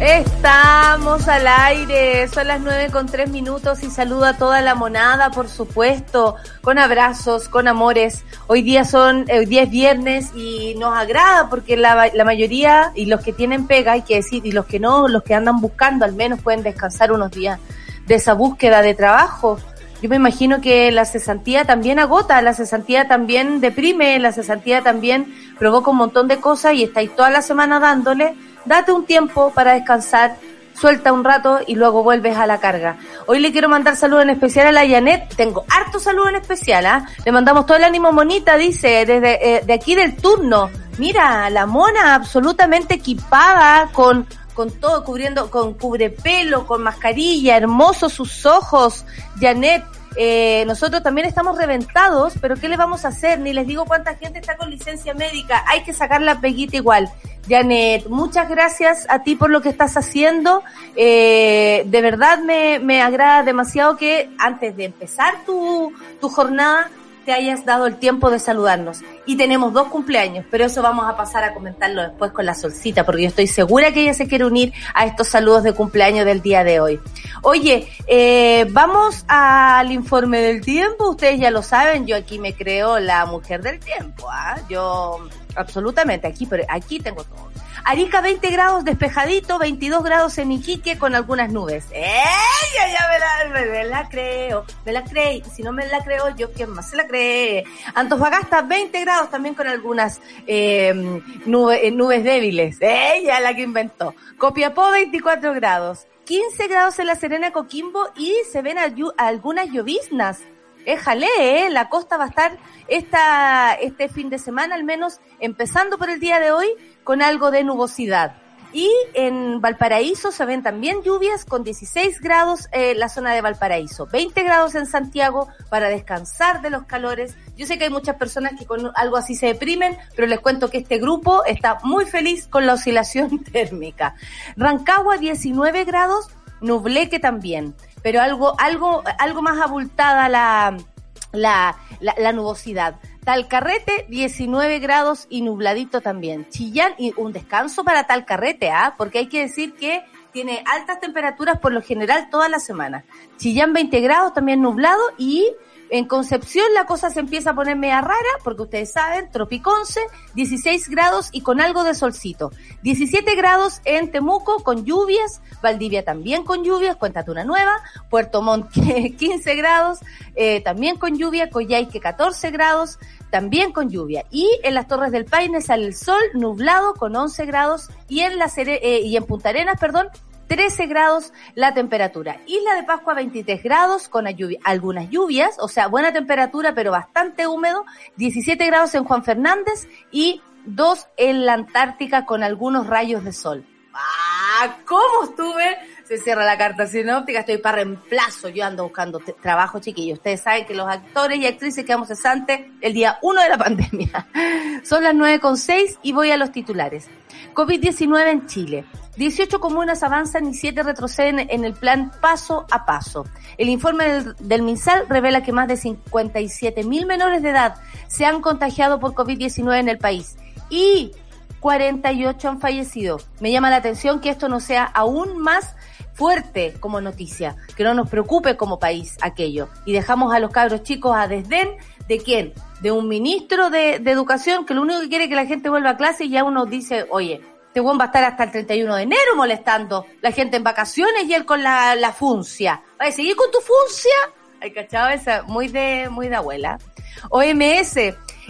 Estamos al aire, son las nueve con tres minutos y saludo a toda la monada, por supuesto, con abrazos, con amores. Hoy día son, hoy día es viernes y nos agrada porque la, la mayoría y los que tienen pega, hay que decir, y los que no, los que andan buscando, al menos pueden descansar unos días de esa búsqueda de trabajo. Yo me imagino que la cesantía también agota, la cesantía también deprime, la cesantía también provoca un montón de cosas y estáis toda la semana dándole date un tiempo para descansar, suelta un rato y luego vuelves a la carga. Hoy le quiero mandar saludos en especial a la Janet, tengo harto saludo en especial, ¿ah? Le mandamos todo el ánimo monita, dice, desde eh, de aquí del turno. Mira, la mona absolutamente equipada con con todo cubriendo, con cubrepelo, con mascarilla, hermosos sus ojos, Janet, eh, nosotros también estamos reventados, pero ¿qué le vamos a hacer? Ni les digo cuánta gente está con licencia médica. Hay que sacar la peguita igual. Janet, muchas gracias a ti por lo que estás haciendo. Eh, de verdad me, me agrada demasiado que antes de empezar tu, tu jornada hayas dado el tiempo de saludarnos. Y tenemos dos cumpleaños, pero eso vamos a pasar a comentarlo después con la solcita, porque yo estoy segura que ella se quiere unir a estos saludos de cumpleaños del día de hoy. Oye, eh, vamos al informe del tiempo. Ustedes ya lo saben, yo aquí me creo la mujer del tiempo. ¿ah? Yo, absolutamente, aquí, pero aquí tengo todo. Arica 20 grados despejadito, 22 grados en Iquique con algunas nubes. ¡Ella ya me la, me, la creo! Me la cree. Si no me la creo, yo quién más se la cree. Antofagasta 20 grados también con algunas eh, nube, nubes débiles. Ella la que inventó. Copiapó 24 grados. 15 grados en la Serena Coquimbo y se ven algunas lloviznas. Éjale, eh, la costa va a estar esta, este fin de semana, al menos empezando por el día de hoy, con algo de nubosidad. Y en Valparaíso se ven también lluvias con 16 grados en la zona de Valparaíso, 20 grados en Santiago para descansar de los calores. Yo sé que hay muchas personas que con algo así se deprimen, pero les cuento que este grupo está muy feliz con la oscilación térmica. Rancagua 19 grados, Nubleque también, pero algo, algo, algo más abultada la, la, la nubosidad. Talcarrete, 19 grados y nubladito también. Chillán, y un descanso para Talcarrete, ¿ah? Porque hay que decir que tiene altas temperaturas por lo general toda la semana. Chillán, 20 grados, también nublado y en Concepción la cosa se empieza a poner media rara, porque ustedes saben, Tropiconce, 16 grados y con algo de solcito. 17 grados en Temuco con lluvias, Valdivia también con lluvias, cuéntate una nueva, Puerto Montt 15 grados, eh, también con lluvia, Coyhaique 14 grados, también con lluvia. Y en las Torres del Paine sale el sol nublado con 11 grados y en la eh, y en Punta Arenas, perdón, 13 grados la temperatura. Isla de Pascua 23 grados con algunas lluvias, o sea, buena temperatura pero bastante húmedo. 17 grados en Juan Fernández y 2 en la Antártica con algunos rayos de sol. ¡Ah! ¿Cómo estuve? Se cierra la carta sinóptica, estoy para reemplazo. Yo ando buscando trabajo, chiquillos. Ustedes saben que los actores y actrices quedamos cesantes el día 1 de la pandemia. Son las 9.6 y voy a los titulares. COVID-19 en Chile. 18 comunas avanzan y 7 retroceden en el plan paso a paso. El informe del, del MinSal revela que más de 57 mil menores de edad se han contagiado por COVID-19 en el país y 48 han fallecido. Me llama la atención que esto no sea aún más fuerte como noticia, que no nos preocupe como país aquello. Y dejamos a los cabros chicos a desdén de quién? De un ministro de, de educación que lo único que quiere es que la gente vuelva a clase y ya uno dice, oye, este buen va a estar hasta el 31 de enero molestando la gente en vacaciones y él con la, funcia. ¿Va a seguir con tu funcia? Hay cachado esa, muy de, muy de abuela. OMS,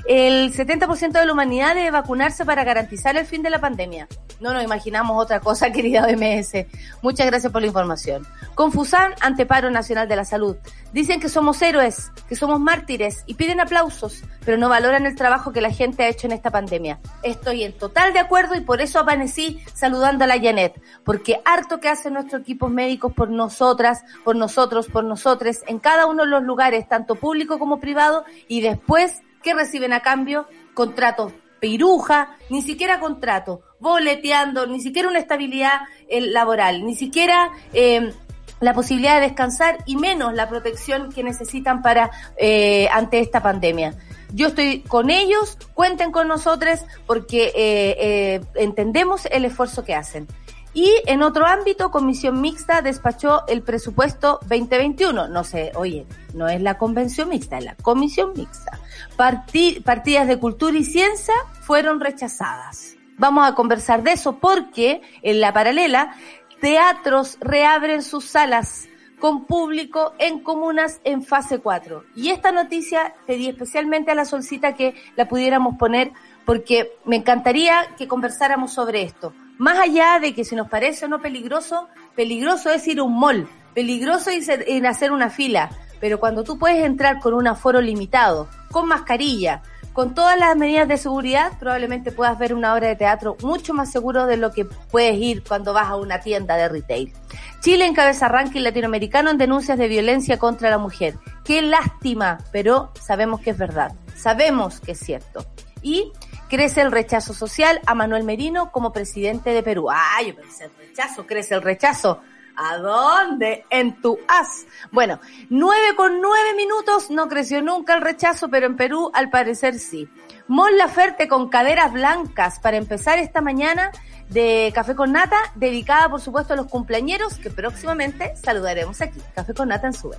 el 70% de la humanidad debe vacunarse para garantizar el fin de la pandemia. No nos imaginamos otra cosa, querida OMS. Muchas gracias por la información. Confusan ante paro nacional de la salud. Dicen que somos héroes, que somos mártires y piden aplausos, pero no valoran el trabajo que la gente ha hecho en esta pandemia. Estoy en total de acuerdo y por eso amanecí saludando a la Janet, porque harto que hacen nuestros equipos médicos por nosotras, por nosotros, por nosotres, en cada uno de los lugares, tanto público como privado, y después, ¿qué reciben a cambio? Contratos piruja, ni siquiera contrato, boleteando, ni siquiera una estabilidad eh, laboral, ni siquiera eh, la posibilidad de descansar y menos la protección que necesitan para eh, ante esta pandemia. Yo estoy con ellos, cuenten con nosotros porque eh, entendemos el esfuerzo que hacen. Y en otro ámbito, Comisión Mixta despachó el presupuesto 2021. No sé, oye, no es la Convención Mixta, es la Comisión Mixta. partidas de cultura y ciencia fueron rechazadas. Vamos a conversar de eso porque en la paralela teatros reabren sus salas con público en comunas en fase 4. Y esta noticia pedí especialmente a la solcita que la pudiéramos poner porque me encantaría que conversáramos sobre esto. Más allá de que si nos parece o no peligroso, peligroso es ir a un mall, peligroso es a hacer una fila, pero cuando tú puedes entrar con un aforo limitado, con mascarilla, con todas las medidas de seguridad, probablemente puedas ver una obra de teatro mucho más seguro de lo que puedes ir cuando vas a una tienda de retail. Chile encabeza ranking latinoamericano en denuncias de violencia contra la mujer. Qué lástima, pero sabemos que es verdad. Sabemos que es cierto. Y crece el rechazo social a Manuel Merino como presidente de Perú. Ay, yo pensé el rechazo, crece el rechazo. ¿A dónde? En tu as. Bueno, nueve con nueve minutos, no creció nunca el rechazo, pero en Perú al parecer sí. Mon Laferte con caderas blancas para empezar esta mañana de Café con Nata, dedicada por supuesto a los cumpleañeros que próximamente saludaremos aquí. Café con Nata en su vez.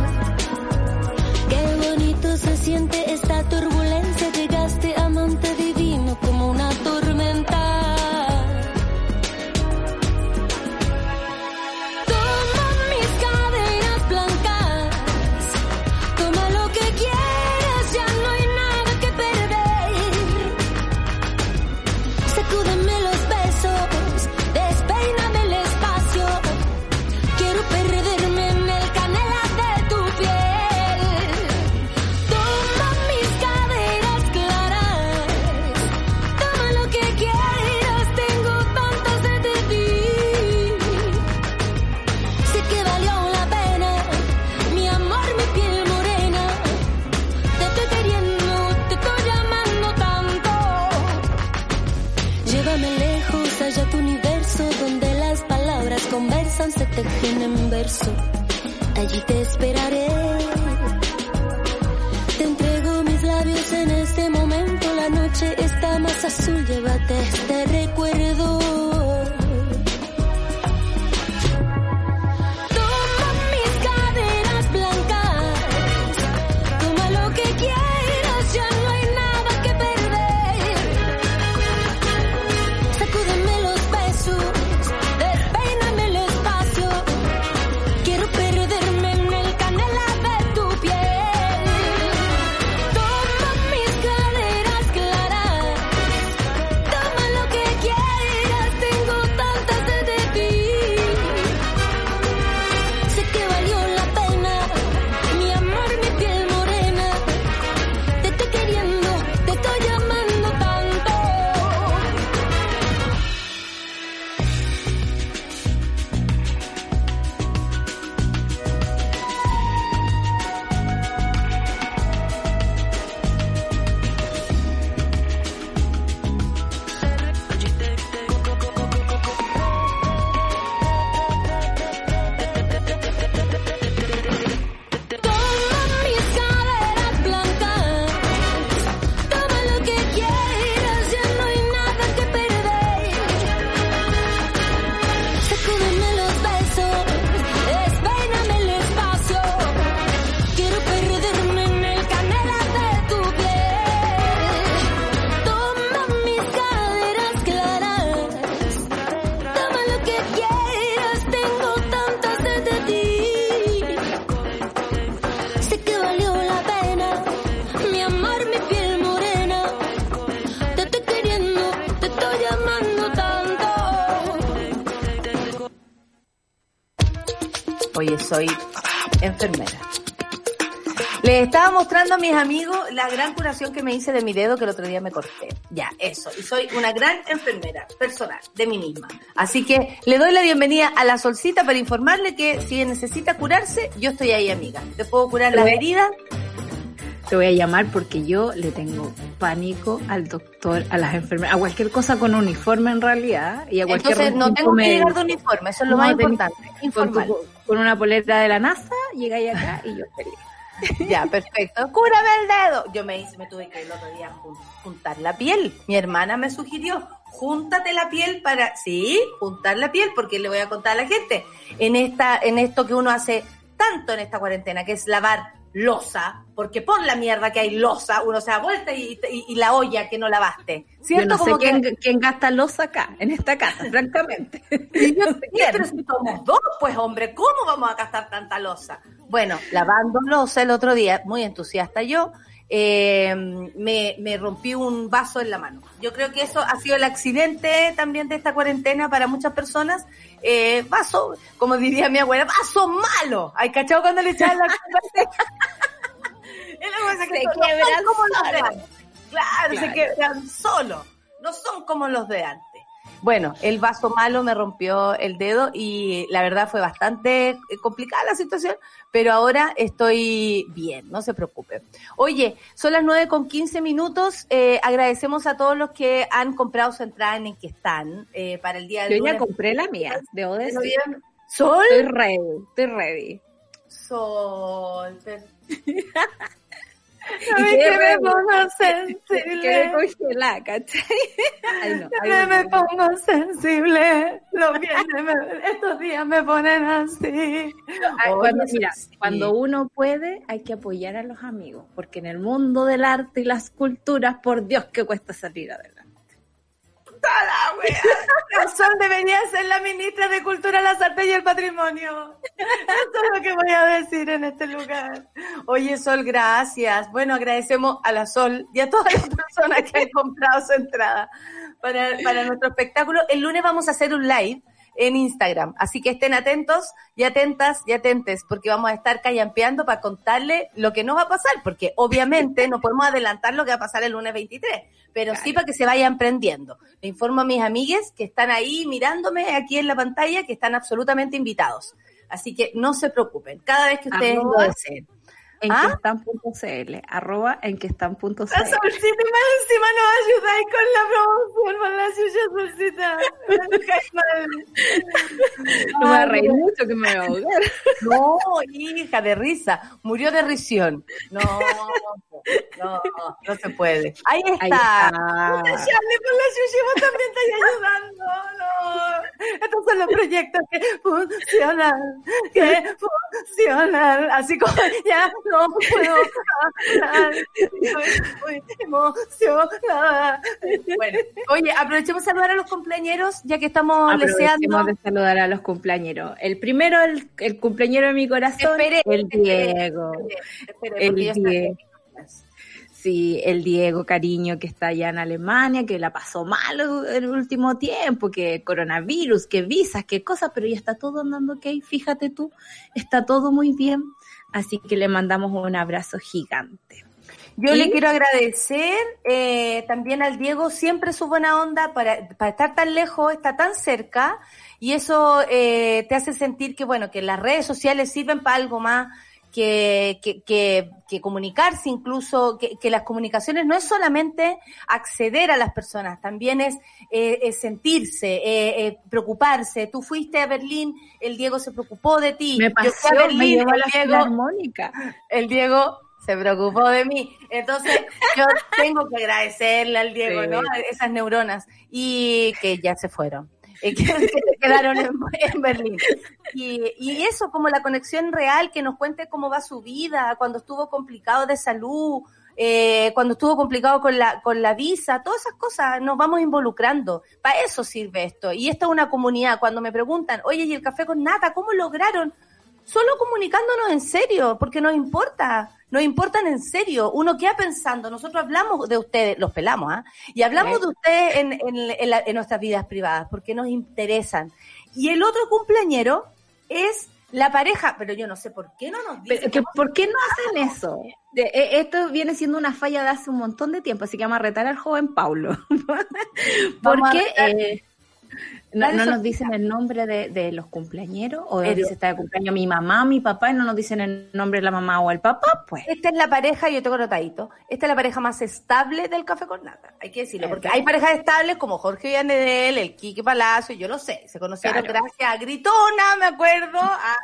se siente esta turbulencia. Soy enfermera. Les estaba mostrando a mis amigos la gran curación que me hice de mi dedo que el otro día me corté. Ya, eso. Y soy una gran enfermera personal de mí misma. Así que le doy la bienvenida a la solcita para informarle que si necesita curarse, yo estoy ahí, amiga. Te puedo curar las heridas. Te voy a llamar porque yo le tengo pánico al doctor, a las enfermeras, a cualquier cosa con uniforme en realidad. Y a cualquier Entonces no tengo que llegar de uniforme, eso es lo No, más importante. con, Informal. tu- con una polera de la NASA, llegáis acá y yo feliz. Ya, perfecto. Cúrame el dedo. Yo me hice, me tuve que el otro día jun- juntar la piel. Mi hermana me sugirió, júntate la piel para, sí, juntar la piel, porque le voy a contar a la gente, en esta, en esto que uno hace tanto en esta cuarentena, que es lavar losa, porque por la mierda que hay losa, uno se da vuelta y, y- y la olla que no lavaste. Yo ¿Cierto? no sé Como que- quién, quién gasta los acá, en esta casa, francamente. Y yo, "Sí, pero si somos dos, pues hombre, ¿cómo vamos a gastar tanta losa? Bueno, lavando losa el otro día, muy entusiasta yo, eh, me, me rompí un vaso en la mano. Yo creo que eso ha sido el accidente también de esta cuarentena para muchas personas. Eh, vaso, como diría mi abuela, vaso malo. ¿Hay cachado cuando le echaban la culpa? Es la cosa que Se no son como los de solo. antes. Claro, se quebran solo. No son como los de antes. Bueno, el vaso malo me rompió el dedo y la verdad fue bastante eh, complicada la situación, pero ahora estoy bien, no se preocupe. Oye, son las 9 con 15 minutos. eh, agradecemos a todos los que han comprado su entrada en el que están eh, para el día de Yo ya compré la mía, debo decir. Sol, Estoy ready, estoy ready. sol. Y quedé que me pongo Quedé sensible. congelada, ¿cachai? Ay, no, ay, me no. pongo sensible. Los viernes me- estos días me ponen así. Ay, cuando, mira, sí. cuando uno puede, hay que apoyar a los amigos, porque en el mundo del arte y las culturas, por Dios que cuesta salir adelante. La wea. Debería ser la ministra de Cultura, las Artes y el Patrimonio. Eso es lo que voy a decir en este lugar. Oye, Sol, gracias. Bueno, agradecemos a la Sol y a todas las personas que han comprado su entrada para, para nuestro espectáculo. El lunes vamos a hacer un live en Instagram, así que estén atentos y atentas y atentes, porque vamos a estar callampeando para contarle lo que no va a pasar, porque obviamente no podemos adelantar lo que va a pasar el lunes 23, pero sí para que se vayan prendiendo. Le informo a mis amigues que están ahí mirándome aquí en la pantalla, que están absolutamente invitados. Así que no se preocupen, cada vez que ustedes Arroba lo deseen. En ¿Ah? que están.cl, arroba en que están.cl. La solcita más encima nos ayudáis con la promoción, por la suya solcita. No me reír mucho que me voy a ahogar. No, hija, de risa. Murió de risión. No, no, no se puede. Ahí está. Ahí está. La vos también estás ayudando. No. Estos son los proyectos que funcionan, que funcionan. Así como ya no puedo hablar. Estoy emocionada. Bueno, oye, aprovechemos a saludar a los compañeros, ya que estamos leseando. Aprovechemos de saludar a los cumpleañeros. El primero, el, el cumpleañero de mi corazón, Espere, el Diego. Espere, El Diego. Sí, el Diego, cariño, que está allá en Alemania, que la pasó mal el último tiempo, que coronavirus, que visas, que cosas, pero ya está todo andando ok, fíjate tú, está todo muy bien, así que le mandamos un abrazo gigante. Yo ¿Y? le quiero agradecer eh, también al Diego siempre su buena onda para, para estar tan lejos, está tan cerca y eso eh, te hace sentir que bueno que las redes sociales sirven para algo más que, que, que, que comunicarse incluso, que, que las comunicaciones no es solamente acceder a las personas, también es, eh, es sentirse, eh, eh, preocuparse. Tú fuiste a Berlín, el Diego se preocupó de ti. Me Yo fui a pasó, me Berlín, llevó a la el Diego, el Diego se preocupó de mí. Entonces, yo tengo que agradecerle al Diego, Sí. ¿no? Esas neuronas. Y que ya se fueron. Que, se quedaron en, en Berlín. Y, y eso, como la conexión real, que nos cuente cómo va su vida, cuando estuvo complicado de salud, eh, cuando estuvo complicado con la, con la visa, todas esas cosas nos vamos involucrando. Para eso sirve esto. Y esta es una comunidad. Cuando me preguntan, oye, ¿y el café con nata? ¿Cómo lograron? Solo comunicándonos en serio, porque nos importa, nos importan en serio. Uno queda pensando, nosotros hablamos de ustedes, los pelamos, ¿ah? Y hablamos de ustedes en, en, en la- en nuestras vidas privadas, porque nos interesan. Y el otro cumpleañero es La pareja, pero yo no sé por qué no nos dicen. Pero, ¿Por qué no hacen eso? De- eh, esto viene siendo una falla de hace un montón de tiempo, así que vamos a retar al joven Paulo. ¿Por Vamos a qué retar- eh, no, no nos dicen el nombre de, de los cumpleañeros? ¿O Pero- dice está de cumpleaños mi mamá, mi papá, y no nos dicen el nombre de la mamá o el papá? Pues. Esta es la pareja, yo tengo notadito, esta es la pareja más estable del Café con Nata, hay que decirlo, porque hay parejas estables como Jorge Villanedel, el Quique Palacio, yo lo sé, se conocieron Claro. gracias a Gritona, me acuerdo,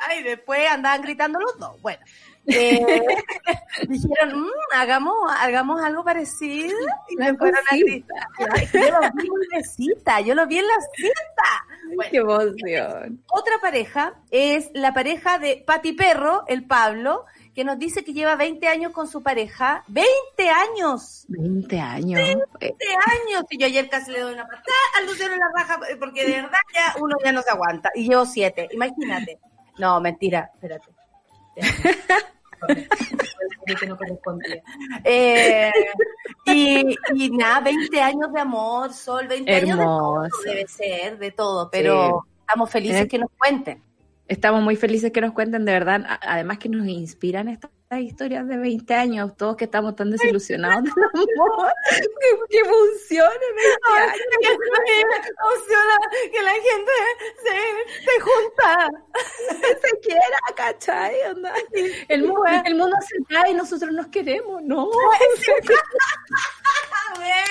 ay, después andaban gritando los dos, bueno. Eh, dijeron, "Mm, hagamos, hagamos algo parecido y me fueron a gritar. Yo lo vi en la cita, yo lo vi en la cita. Bueno, ¡Qué emoción! otra pareja es la pareja de Pati Perro, el Pablo, que nos dice que lleva 20 años con su pareja. ¡20 años! 20 años. Eh, 20 años. Y yo ayer casi le doy una patada al Luciano en la raja, porque de verdad ya uno ya no se aguanta. Y llevo 7, imagínate. No, mentira, espérate. Que no correspondía. Eh, y, y nada, 20 años de amor, Sol, 20 años de todo, debe ser, de todo, pero estamos felices Eh. que nos cuenten. Estamos muy felices que nos cuenten, de verdad. Además que nos inspiran estas historias de 20 años, todos que estamos tan desilusionados del amor. que, que funcione 20 años. me emociona que la gente se, se junta. quiera, ¿cachai? Onda. El, mundo, el mundo se cae y nosotros nos queremos, ¿no? Muy bien.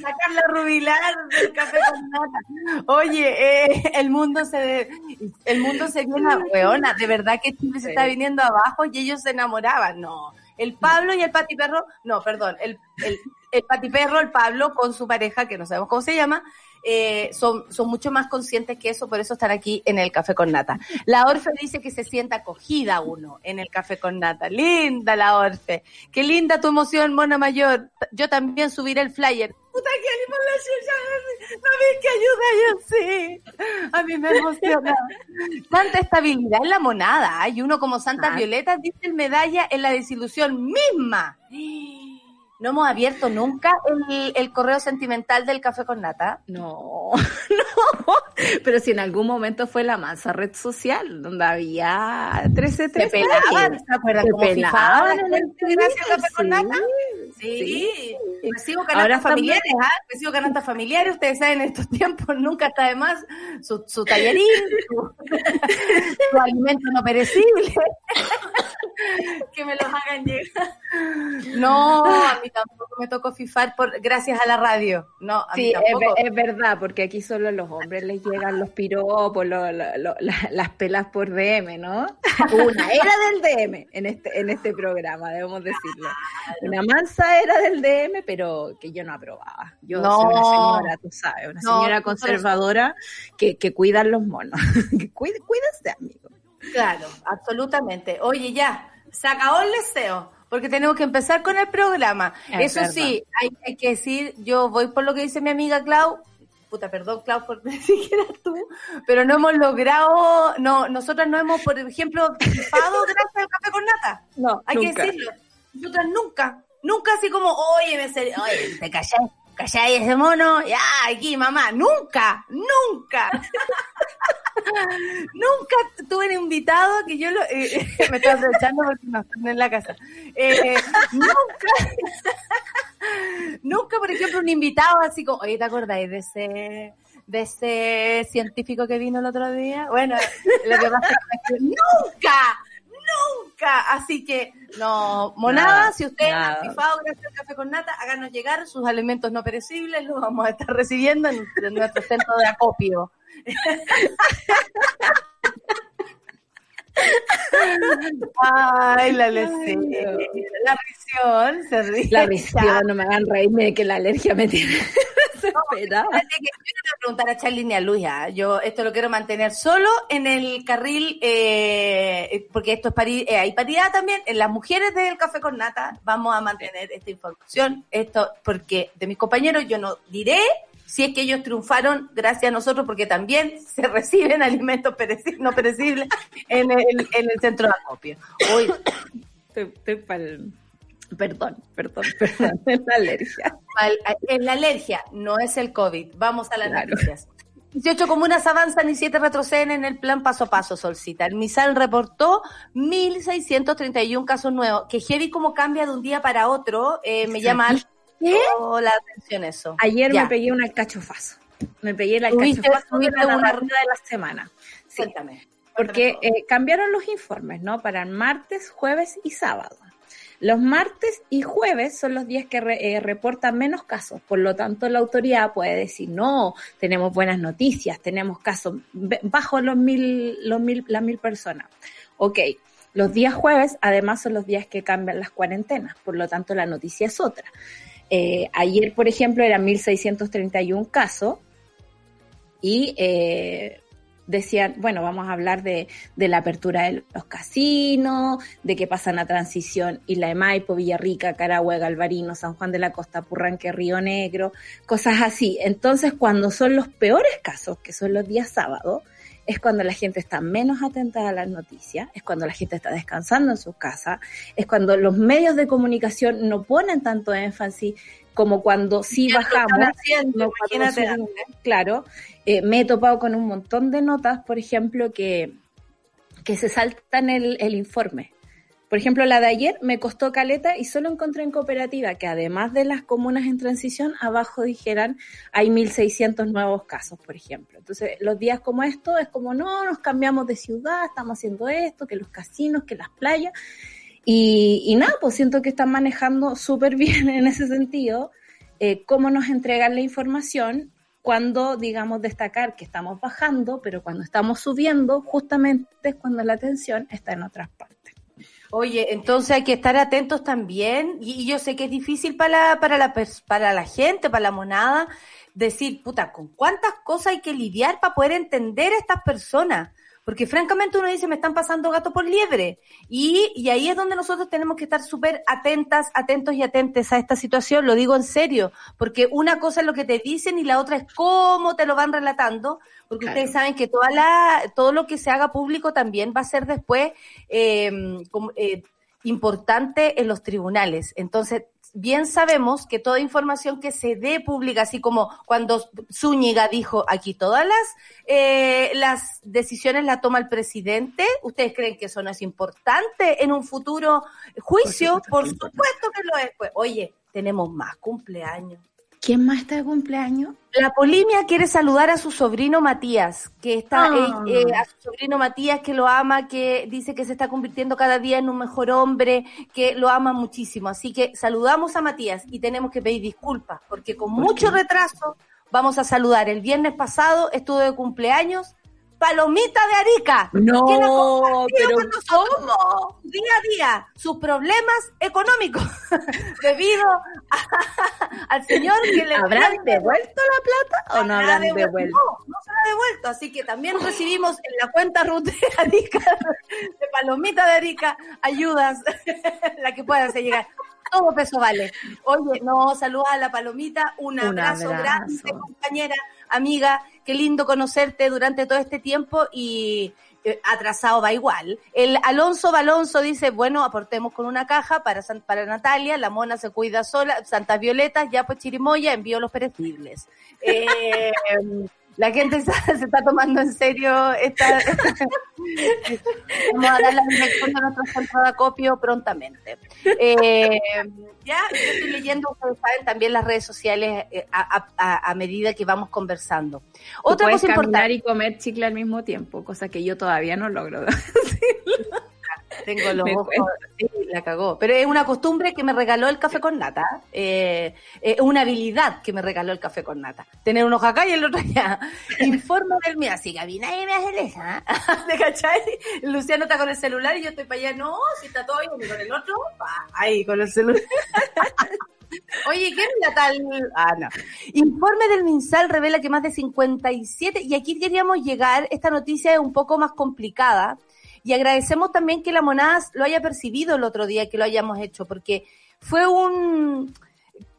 La Carla Rubilar del Café con Nata. Oye, eh, el mundo se el mundo se viene a weona. De verdad que Chile se está viniendo abajo y ellos se enamoraban. No. El Pablo y el Pati Perro, no, perdón, el, el, el Pati Perro, el Pablo con su pareja, que no sabemos cómo se llama, eh, son, son mucho más conscientes que eso, por eso están aquí en el Café con Nata. La Orfe dice que se sienta acogida uno en el Café con Nata. Linda la Orfe. Qué linda tu emoción, Mona Mayor. Yo también subiré el flyer. Puta que no ves que ayuda yo sí. A mí me emociona. Tanta estabilidad en la monada. Hay uno como Santa Ah. Violeta, dice el medalla en la desilusión misma. No hemos abierto nunca el, el correo sentimental del café con nata. No, no. Pero si en algún momento fue la mansa red social, donde había 13 Se 13 pelaban, ¿se acuerdan? Se fifaban pelaban la en el gracias café con Twitter, nata. sí. Sí, recibo Ahora canastas familiares, ¿ah? Recibo canastas familiares, ustedes saben, en estos tiempos nunca está de más su, su tallarín, su, su alimento no perecible. que me los hagan llegar. No, mí tampoco me tocó fifar por, gracias a la radio. No, a mí Sí, es, tampoco. ve- es verdad, porque aquí solo a los hombres les llegan los piropos, lo- lo- lo- la- las pelas por DM, ¿no? Una era del DM en este, en este programa, debemos decirlo. Una mansa era del DM, pero que yo no aprobaba. Yo No. soy una señora, tú sabes, una No, señora conservadora que, que cuidan los monos. que cuídense, amigo. Claro, absolutamente. Oye, ya, se acabó el deseo, porque tenemos que empezar con el programa. Es Eso verdad. sí, hay, hay que decir, yo voy por lo que dice mi amiga Clau, puta, perdón Clau por decir que eras tú, pero no hemos logrado, no, nosotras no hemos, por ejemplo, participado gracias al café con nata. No, Hay que decirlo. Nosotras nunca, nunca así como, oye, me ser- oye, te calláis, calláis ese mono, ya, aquí, mamá, nunca, nunca. nunca tuve un invitado que yo lo, eh, me estoy aprovechando porque no están en la casa. Eh, nunca, nunca, por ejemplo, un invitado así como, oye, ¿te acordáis de ese, de ese científico que vino el otro día? Bueno, lo que pasa es que nunca, nunca. Así que, no, monada, Nada, si ustedes han fifado gracias al café con nata, háganos llegar sus alimentos no perecibles, los vamos a estar recibiendo en, en nuestro centro de acopio. Ay, la lección. La prisión, se ríe. La visión, no me hagan reírme de que la alergia me tiene que yo no le voy a preguntar a Charly ni a Luis, ¿ah? yo esto lo quiero mantener solo en el carril, eh, porque esto es pari- eh, hay paridad también, en las mujeres del Café con Nata vamos a mantener esta información, esto porque de mis compañeros yo no diré si es que ellos triunfaron gracias a nosotros, porque también se reciben alimentos no perecibles en el, en el centro de acopio. Uy, Estoy- estoy pa'l- Perdón, perdón, perdón, es la alergia. Es la alergia, no es el COVID. Vamos a las Claro. noticias. 18 comunas avanzan y 7 retroceden en el plan paso a paso, Solcita. El MISAL reportó 1.631 casos nuevos. Que heavy como cambia de un día para otro, eh, me llama la atención eso. Ayer me pegué un alcachofazo. Me pegué el alcachofazo de la una de la semana. Cuéntame. Porque eh, cambiaron los informes, ¿no? Para martes, jueves y sábado. Los martes y jueves son los días que eh, reportan menos casos, por lo tanto la autoridad puede decir, no, tenemos buenas noticias, tenemos casos bajo los mil, los mil, las mil personas. Ok, los días jueves además son los días que cambian las cuarentenas, por lo tanto la noticia es otra. Eh, ayer, por ejemplo, eran 1.631 casos y eh, decían, bueno, vamos a hablar de, de, la apertura de los casinos, de qué pasan a Transición, Isla de Maipo, Villarrica, Carahue, Galvarino, San Juan de la Costa, Purranque, Río Negro, cosas así. Entonces, cuando son los peores casos, que son los días sábados, es cuando la gente está menos atenta a las noticias, es cuando la gente está descansando en su casa, es cuando los medios de comunicación no ponen tanto énfasis como cuando sí bajamos. claro, eh, me he topado con un montón de notas, por ejemplo, que, que se saltan el, el informe. Por ejemplo, la de ayer me costó caleta y solo encontré en cooperativa que además de las comunas en transición, abajo dijeran hay 1.600 nuevos casos, por ejemplo. Entonces, los días como estos es como, no, nos cambiamos de ciudad, estamos haciendo esto, que los casinos, que las playas. Y, y nada, pues siento que están manejando súper bien en ese sentido eh, cómo nos entregan la información cuando, digamos, destacar que estamos bajando, pero cuando estamos subiendo, justamente es cuando la atención está en otras partes. Oye, entonces hay que estar atentos también, y, yo sé que es difícil para para la, para la gente, para la monada, decir, puta, ¿con cuántas cosas hay que lidiar para poder entender a estas personas? Porque francamente uno dice, me están pasando gato por liebre. Y, y ahí es donde nosotros tenemos que estar súper atentas, atentos y atentes a esta situación. Lo digo en serio, porque una cosa es lo que te dicen y la otra es cómo te lo van relatando. Porque ustedes saben que toda la, todo lo que se haga público también va a ser después eh, eh, importante en los tribunales. Entonces, bien sabemos que toda información que se dé pública, así como cuando Zúñiga dijo aquí todas las, eh, las decisiones la toma el presidente, ¿ustedes creen que eso no es importante en un futuro juicio? Por supuesto que lo es. Pues, oye, tenemos más cumpleaños. ¿Quién más está de cumpleaños? La Polimia quiere saludar a su sobrino Matías, que está, ah. eh, eh, a su sobrino Matías, que lo ama, que dice que se está convirtiendo cada día en un mejor hombre, que lo ama muchísimo. Así que saludamos a Matías y tenemos que pedir disculpas, porque con mucho retraso vamos a saludar. El viernes pasado estuvo de cumpleaños Palomita de Arica. No, pero ¿cómo? Día a día, sus problemas económicos debido al señor que le... ¿Habrán devuelto la plata o no habrán devuelto? No, no se ha devuelto, así que también recibimos en la cuenta RUT de Arica, de Palomita de Arica, ayudas, la que pueda hacer llegar todo peso vale. Oye, no, saludos a la palomita, un, abrazo, grande, compañera, amiga, qué lindo conocerte durante todo este tiempo y eh, atrasado va igual. El Alonso Balonso dice, bueno, aportemos con una caja para, para Natalia, la mona se cuida sola, Santas Violetas, ya pues Chirimoya, envío los perecibles. Eh, la gente se, está tomando en serio esta, vamos a dar la dirección de nuestro centro de acopio prontamente. Eh, ya estoy leyendo ustedes saben también las redes sociales eh, a, medida que vamos conversando. Otra cosa importante. y comer chicle al mismo tiempo cosa que yo todavía no logro Tengo los ojos, sí, la cagó. Pero es una costumbre que me regaló el café con nata. Eh, es una habilidad que me regaló el café con nata. Tener uno acá y el otro allá. Informo del mío. Así, Gaby, nadie me hace esa. ¿De cachai? Luciano está con el celular y yo estoy para allá. No, si está todo bien. Con el otro, ahí, con el celular. Oye, ¿qué es la tal? Ah, no. Informe del MinSal revela que más de 57, y aquí queríamos llegar, esta noticia es un poco más complicada, y agradecemos también que la monada lo haya percibido el otro día, que lo hayamos hecho, porque fue un,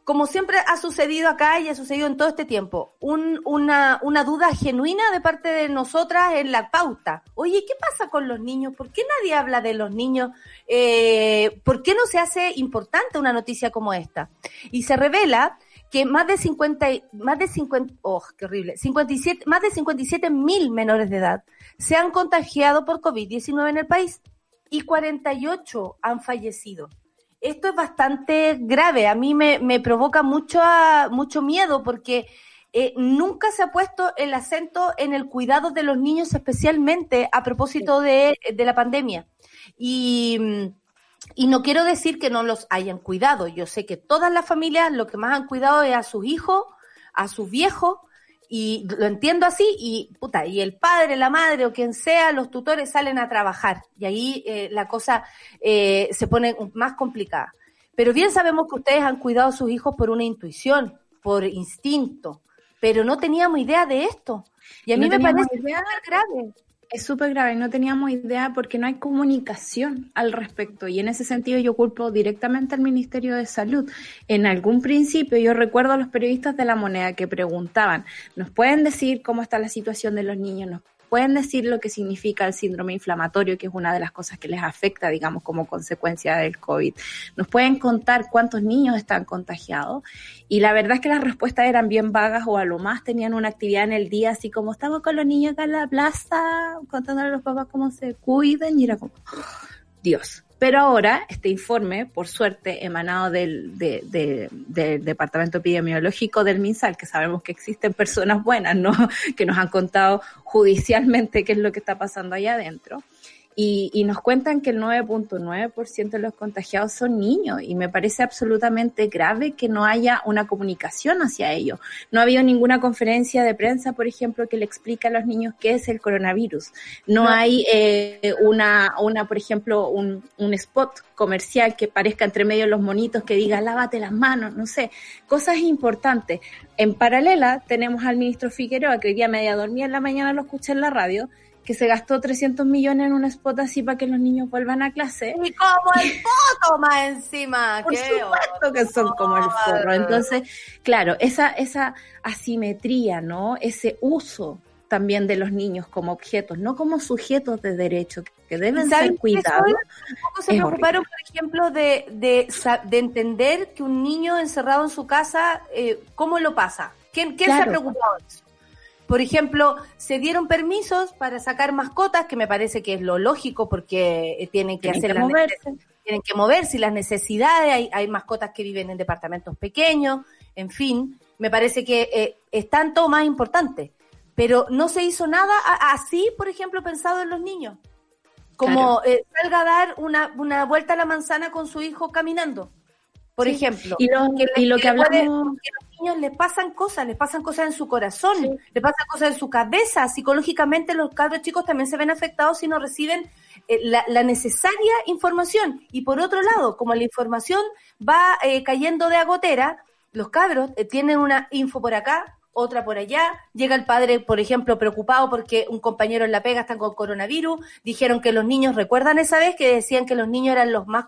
como siempre ha sucedido acá y ha sucedido en todo este tiempo, un, una, una duda genuina de parte de nosotras en la pauta. Oye, ¿qué pasa con los niños? ¿Por qué nadie habla de los niños? Eh, ¿Por qué no se hace importante una noticia como esta? Y se revela que más de 50, más de 50, oh, qué horrible, 57, más de 57 mil menores de edad se han contagiado por COVID-19 en el país y 48 han fallecido. Esto es bastante grave, a mí me, me provoca mucho, mucho miedo porque eh, nunca se ha puesto el acento en el cuidado de los niños, especialmente a propósito de, de la pandemia. Y, y no quiero decir que no los hayan cuidado. Yo sé que todas las familias lo que más han cuidado es a sus hijos, a sus viejos, y lo entiendo así, y puta, y el padre, la madre o quien sea, los tutores salen a trabajar, y ahí eh, la cosa eh, se pone más complicada. Pero bien sabemos que ustedes han cuidado a sus hijos por una intuición, por instinto, pero no teníamos idea de esto. Y a mí me parece idea, grave. Es súper grave, no teníamos idea porque no hay comunicación al respecto y en ese sentido yo culpo directamente al Ministerio de Salud. En algún principio yo recuerdo a los periodistas de la moneda que preguntaban, ¿nos pueden decir cómo está la situación de los niños? ¿Nos pueden decir lo que significa el síndrome inflamatorio, que es una de las cosas que les afecta, digamos, como consecuencia del COVID. Nos pueden contar cuántos niños están contagiados. Y la verdad es que las respuestas eran bien vagas o a lo más tenían una actividad en el día, así como estamos con los niños acá en la plaza, contándole a los papás cómo se cuiden, y era como, Dios, pero ahora, este informe, por suerte, emanado del, del Departamento Epidemiológico del MinSal, que sabemos que existen personas buenas, ¿no? que nos han contado judicialmente qué es lo que está pasando allá adentro, y, y, nos cuentan que el 9.9% de los contagiados son niños y me parece absolutamente grave que no haya una comunicación hacia ello. No ha habido ninguna conferencia de prensa, por ejemplo, que le explique a los niños qué es el coronavirus. No, hay eh, una, una, por ejemplo, un, un spot comercial que parezca entre medio de los monitos que diga lávate las manos, no sé, cosas importantes. En paralela tenemos al ministro Figueroa, que hoy día media dormía en la mañana, lo escuché en la radio, que se gastó 300 millones en un spot así para que los niños vuelvan a clase. Y como el foto más encima. Por supuesto que son como el forro. Entonces, claro, esa, esa asimetría, ¿no? Ese uso también de los niños como objetos, no como sujetos de derecho, que deben ser cuidados. Se preocuparon, por ejemplo, de, de, de, entender que un niño encerrado en su casa, eh, ¿cómo lo pasa? ¿Quién, quién se ha preocupado de eso? Por ejemplo, se dieron permisos para sacar mascotas, que me parece que es lo lógico porque eh, tienen que hacer moverse. tienen que moverse y las necesidades, hay, hay, mascotas que viven en departamentos pequeños, en fin, me parece que eh, es tanto más importante. Pero no se hizo nada así, por ejemplo, pensado en los niños. Como eh, salga a dar una, una vuelta a la manzana con su hijo caminando por ejemplo. Y lo que, y lo que hablamos... que los niños les pasan cosas, les pasan cosas en su corazón, les pasan cosas en su cabeza. Psicológicamente los cabros chicos también se ven afectados si no reciben eh, la, necesaria información. Y por otro lado, como la información va eh, cayendo de agotera, los cabros eh, tienen una info por acá, otra por allá. Llega el padre, por ejemplo, preocupado porque un compañero en la pega está con coronavirus. Dijeron que los niños, ¿recuerdan esa vez que decían que los niños eran los más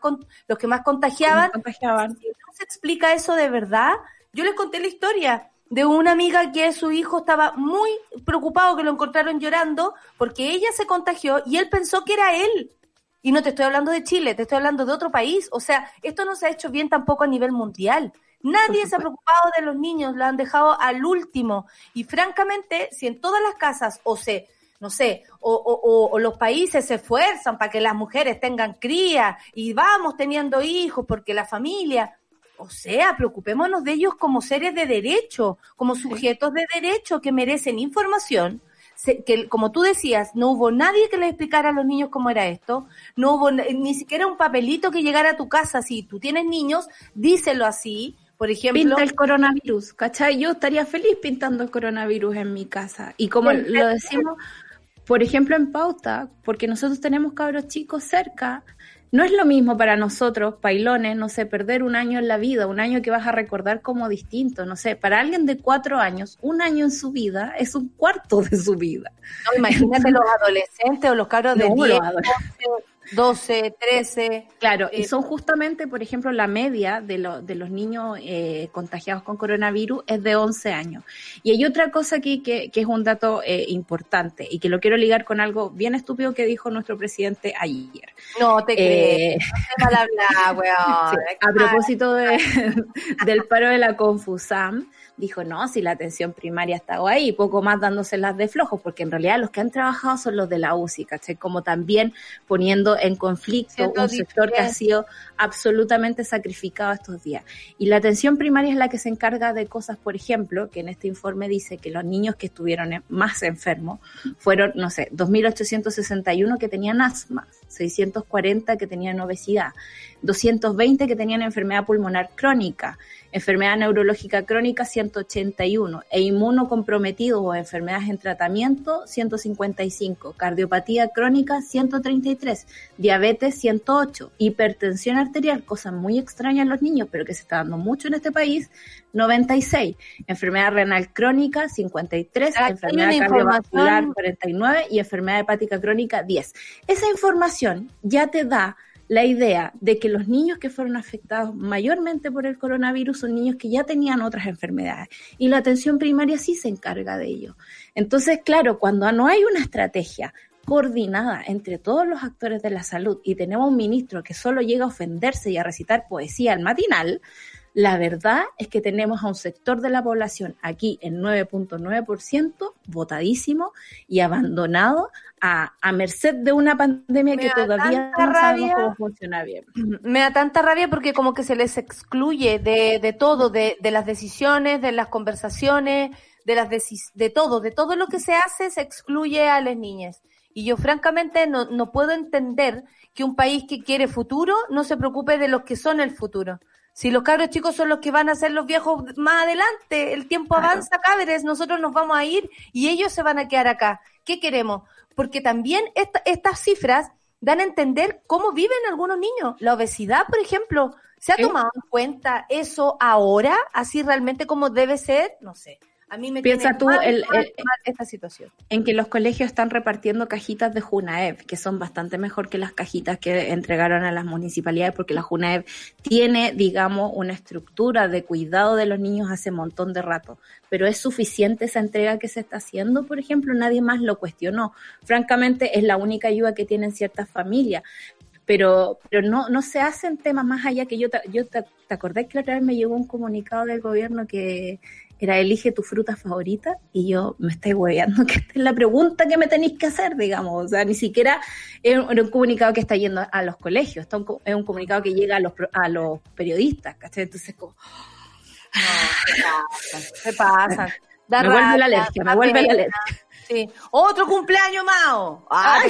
los que más contagiaban? contagiaban. no se explica eso de verdad, yo les conté la historia de una amiga que su hijo estaba muy preocupado que lo encontraron llorando porque ella se contagió y él pensó que era él. Y no te estoy hablando de Chile, te estoy hablando de otro país. O sea, esto no se ha hecho bien tampoco a nivel mundial. Nadie se ha preocupado de los niños, lo han dejado al último. Y francamente, si en todas las casas o se, no sé, o, o, o los países se esfuerzan para que las mujeres tengan cría y vamos teniendo hijos porque la familia, o sea, preocupémonos de ellos como seres de derecho, como sujetos de derecho que merecen información, que como tú decías, no hubo nadie que les explicara a los niños cómo era esto, no hubo ni siquiera un papelito que llegara a tu casa, si tú tienes niños, díselo así, por ejemplo. Pinta el coronavirus, ¿cachai? Yo estaría feliz pintando el coronavirus en mi casa. Y como lo decimos, por ejemplo, en pauta, porque nosotros tenemos cabros chicos cerca, no es lo mismo para nosotros, pailones, no sé, perder un año en la vida, un año que vas a recordar como distinto, no sé, para alguien de cuatro años, un año en su vida es un cuarto de su vida. No, imagínate los adolescentes o los cabros de 10, 12, 13. Claro, y eh, son justamente, por ejemplo, la media de, de los niños eh, contagiados con coronavirus es de 11 años. Y hay otra cosa aquí que, es un dato eh, importante y que lo quiero ligar con algo bien estúpido que dijo nuestro presidente ayer. No te crees, a propósito de, del paro de la Confusam, dijo, no, si la atención primaria ha estado ahí, poco más dándoselas de flojos, porque en realidad los que han trabajado son los de la UCI, ¿cachai? Como también poniendo en conflicto un sector que ha sido absolutamente sacrificado estos días. Y la atención primaria es la que se encarga de cosas, por ejemplo, que en este informe dice que los niños que estuvieron más enfermos fueron, no sé, 2.861 que tenían asma, 640 que tenían obesidad, 220 que tenían enfermedad pulmonar crónica, enfermedad neurológica crónica 181 e inmunocomprometidos o enfermedades en tratamiento 155, cardiopatía crónica 133, diabetes 108, hipertensión arterial, cosa muy extraña en los niños, pero que se está dando mucho en este país, 96, enfermedad renal crónica 53, enfermedad cardiovascular 49 y enfermedad hepática crónica 10. Esa información ya te da la idea de que los niños que fueron afectados mayormente por el coronavirus son niños que ya tenían otras enfermedades y la atención primaria sí se encarga de ello. Entonces, claro, cuando no hay una estrategia coordinada entre todos los actores de la salud y tenemos un ministro que solo llega a ofenderse y a recitar poesía al matinal, la verdad es que tenemos a un sector de la población aquí en 9.9% votadísimo y abandonado a, merced de una pandemia que todavía no sabemos cómo funciona bien. Me da tanta rabia porque como que se les excluye de, de todo, de, de, las decisiones, de las conversaciones, de las de todo, de todo lo que se hace se excluye a las niñas. Y yo francamente no, no puedo entender que un país que quiere futuro no se preocupe de los que son el futuro. Si los cabros chicos son los que van a ser los viejos más adelante, el tiempo avanza, cabres, nosotros nos vamos a ir y ellos se van a quedar acá. ¿Qué queremos? Porque también estas cifras dan a entender cómo viven algunos niños. La obesidad, por ejemplo, ¿se ha tomado en cuenta eso ahora, así realmente como debe ser? No sé. A mí me Piensa tú el, esta situación. En que los colegios están repartiendo cajitas de Junaev, que son bastante mejor que las cajitas que entregaron a las municipalidades, porque la Junaev tiene, digamos, una estructura de cuidado de los niños hace un montón de rato. Pero es suficiente esa entrega que se está haciendo, por ejemplo, nadie más lo cuestionó. Francamente, es la única ayuda que tienen ciertas familias pero, pero no, no se hacen temas más allá que yo, yo te, te acordás que otra vez me llegó un comunicado del gobierno que era elige tu fruta favorita y yo me estoy hueveando que esta es la pregunta que me tenéis que hacer, digamos. O sea, ni siquiera es un, comunicado que está yendo a los colegios, es un comunicado que llega a los, a los periodistas, ¿cachai? Entonces, como... No, ¿qué pasa? ¿Qué pasa? me vuelve la alergia, me vuelve la alergia. Sí. Otro cumpleaños, Mao. Ah,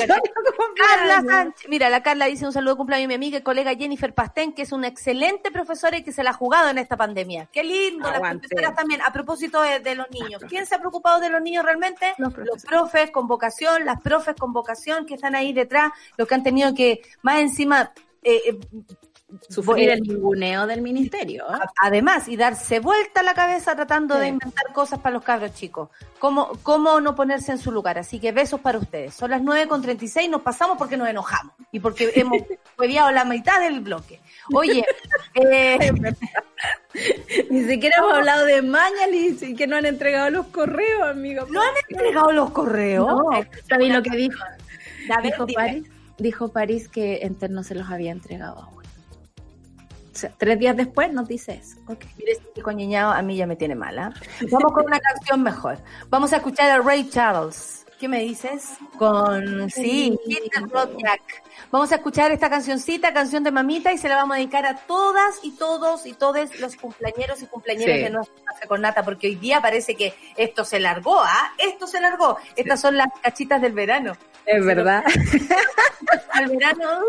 Carla Sánchez. Mira, la Carla dice un saludo de cumpleaños a mi amiga y colega Jennifer Pastén, que es una excelente profesora y que se la ha jugado en esta pandemia. Qué lindo, las profesoras también. A propósito de, los niños. ¿Quién se ha preocupado de los niños realmente? Los, profes con vocación, las profes con vocación que están ahí detrás, los que han tenido que, más encima, eh, eh sufrir el ninguneo del ministerio. ¿eh? Además, y darse vuelta la cabeza tratando de inventar cosas para los cabros chicos. ¿Cómo, ¿Cómo no ponerse en su lugar? Así que besos para ustedes. Son las 9.36, nos pasamos porque nos enojamos y porque hemos hueviado la mitad del bloque. Oye, eh, ni siquiera hemos hablado de Mañalis y que no han entregado los correos, amigo. ¿No han entregado los correos? No, ¿sabes lo que dijo? dijo, París, dijo París que Enter no se los había entregado tres días después nos dice eso. Okay. Mire, este coñeñado a mí ya me tiene mala. Vamos con una canción mejor. Vamos a escuchar a Ray Charles. ¿Qué me dices? Con, sí, Jack. Vamos a escuchar esta cancioncita, canción de mamita, y se la vamos a dedicar a todas y todos y todos los cumpleañeros y cumpleañeros de nuestra casa con nata, porque hoy día parece que esto se largó, ¿ah? Esto se largó. Estas son las cachitas del verano. Es verdad. Al verano,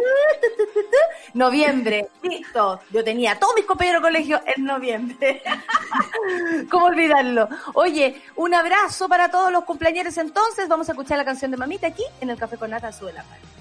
noviembre, listo. Yo tenía todos mis compañeros de colegio en noviembre. ¿Cómo olvidarlo? Oye, un abrazo para todos los cumpleaños entonces. Vamos a escuchar la canción de Mamita aquí en el Café con Nata Sube la Mano.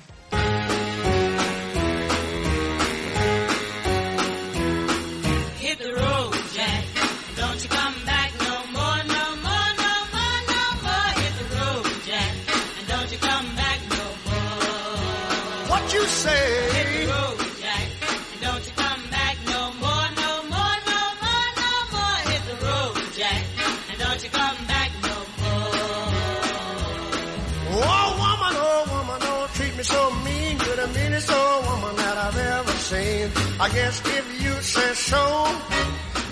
I guess if you say so,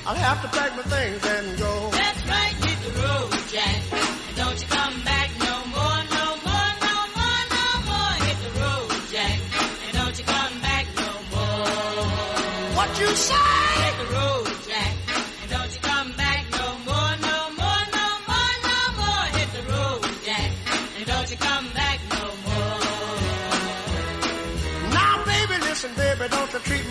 I'll have to pack my things and go. That's right, hit the road, Jack.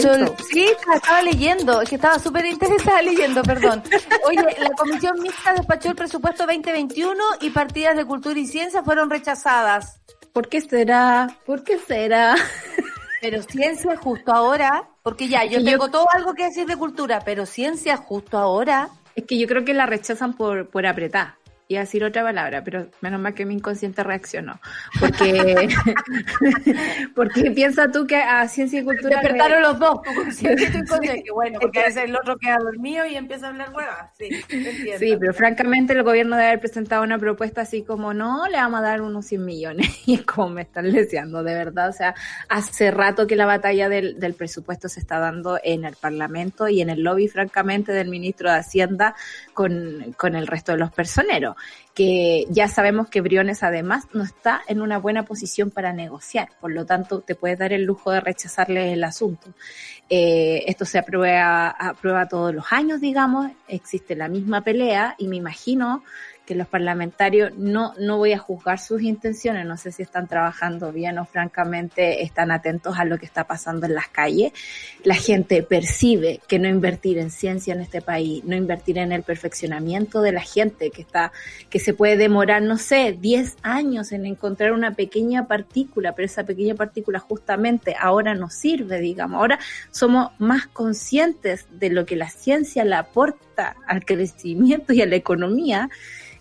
Sol- sí, estaba leyendo, es que estaba súper interesada leyendo, perdón. Oye, la Comisión Mixta despachó el presupuesto 2021 y partidas de cultura y ciencia fueron rechazadas. ¿Por qué será? ¿Por qué será? Pero ciencia justo ahora, porque ya, yo- tengo todo algo que decir de cultura, pero ciencia justo ahora, Es que yo creo que la rechazan por, por apretar. Iba a decir otra palabra, pero menos mal que mi inconsciente reaccionó. Porque, porque piensa tú que a ciencia y cultura... despertaron los dos, tu consciente y tu inconsciente. Bueno, porque a veces el otro queda dormido y empieza a hablar huevas. Sí, entiendo. Sí, pero francamente el gobierno debe haber presentado una propuesta así como, no, le vamos a dar unos 100 millones. Y es como me están leseando, de verdad. O sea, hace rato que la batalla del, del presupuesto se está dando en el Parlamento y en el lobby, francamente, del ministro de Hacienda con, con el resto de los personeros. Que ya sabemos que Briones además no está en una buena posición para negociar. Por lo tanto, te puedes dar el lujo de rechazarle el asunto. Eh, esto se aprueba, aprueba todos los años, digamos, existe la misma pelea y me imagino que los parlamentarios no, no voy a juzgar sus intenciones, no sé si están trabajando bien o francamente están atentos a lo que está pasando en las calles. La gente percibe que no invertir en ciencia en este país, no invertir en el perfeccionamiento de la gente que está, que se puede demorar, no sé, 10 años en encontrar una pequeña partícula, pero esa pequeña partícula justamente ahora nos sirve, digamos. Ahora somos más conscientes de lo que la ciencia le aporta al crecimiento y a la economía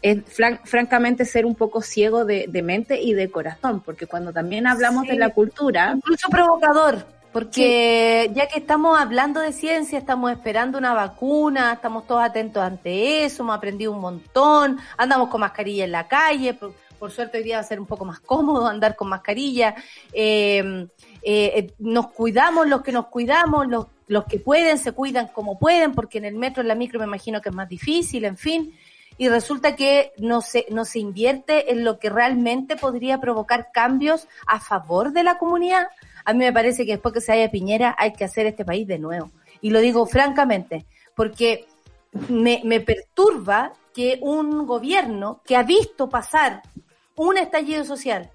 es fran- francamente ser un poco ciego de, de mente y de corazón, porque cuando también hablamos Sí. de la cultura, Incluso provocador, porque ya que estamos hablando de ciencia, estamos esperando una vacuna, estamos todos atentos ante eso, hemos aprendido un montón, andamos con mascarilla en la calle, por, por suerte hoy día va a ser un poco más cómodo andar con mascarilla, eh, eh, eh, nos cuidamos los que nos cuidamos, los, los que pueden se cuidan como pueden, porque en el metro, en la micro me imagino que es más difícil, en fin y resulta que no se, no se invierte en lo que realmente podría provocar cambios a favor de la comunidad. A mí me parece que después que se haya Piñera hay que hacer este país de nuevo. Y lo digo francamente, porque me, me perturba que un gobierno que ha visto pasar un estallido social,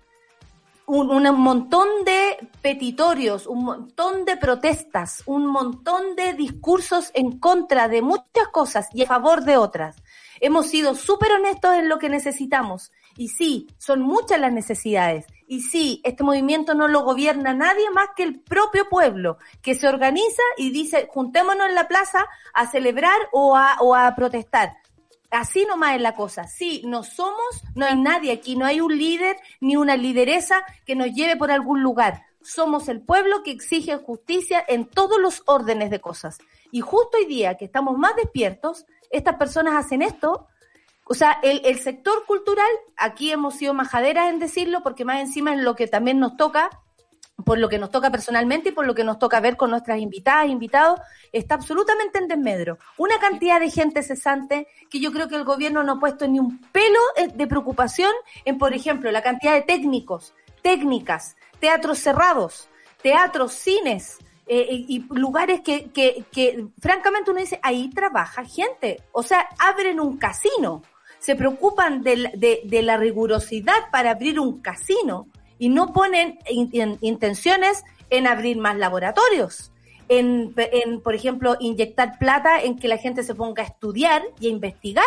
un, un montón de petitorios, un montón de protestas, un montón de discursos en contra de muchas cosas y a favor de otras. Hemos sido súper honestos en lo que necesitamos. Y sí, son muchas las necesidades. Y sí, este movimiento no lo gobierna nadie más que el propio pueblo, que se organiza y dice, juntémonos en la plaza a celebrar o a, o a protestar. Así nomás es la cosa. Sí, no somos, no hay nadie aquí, no hay un líder ni una lideresa que nos lleve por algún lugar. Somos el pueblo que exige justicia en todos los órdenes de cosas. Y justo hoy día que estamos más despiertos, estas personas hacen esto. O sea, el, el sector cultural, aquí hemos sido majaderas en decirlo, porque más encima es lo que también nos toca, por lo que nos toca personalmente y por lo que nos toca ver con nuestras invitadas, invitados, está absolutamente en desmedro. Una cantidad de gente cesante que yo creo que el gobierno no ha puesto ni un pelo eh, de preocupación en, por ejemplo, la cantidad de técnicos, técnicas, teatros cerrados, teatros, cines, eh, y, y lugares que, que, que francamente uno dice, ahí trabaja gente. O sea, abren un casino. se preocupan de, de la rigurosidad para abrir un casino y no ponen in- in- intenciones en abrir más laboratorios. En, en, por ejemplo, inyectar plata en que la gente se ponga a estudiar y a investigar.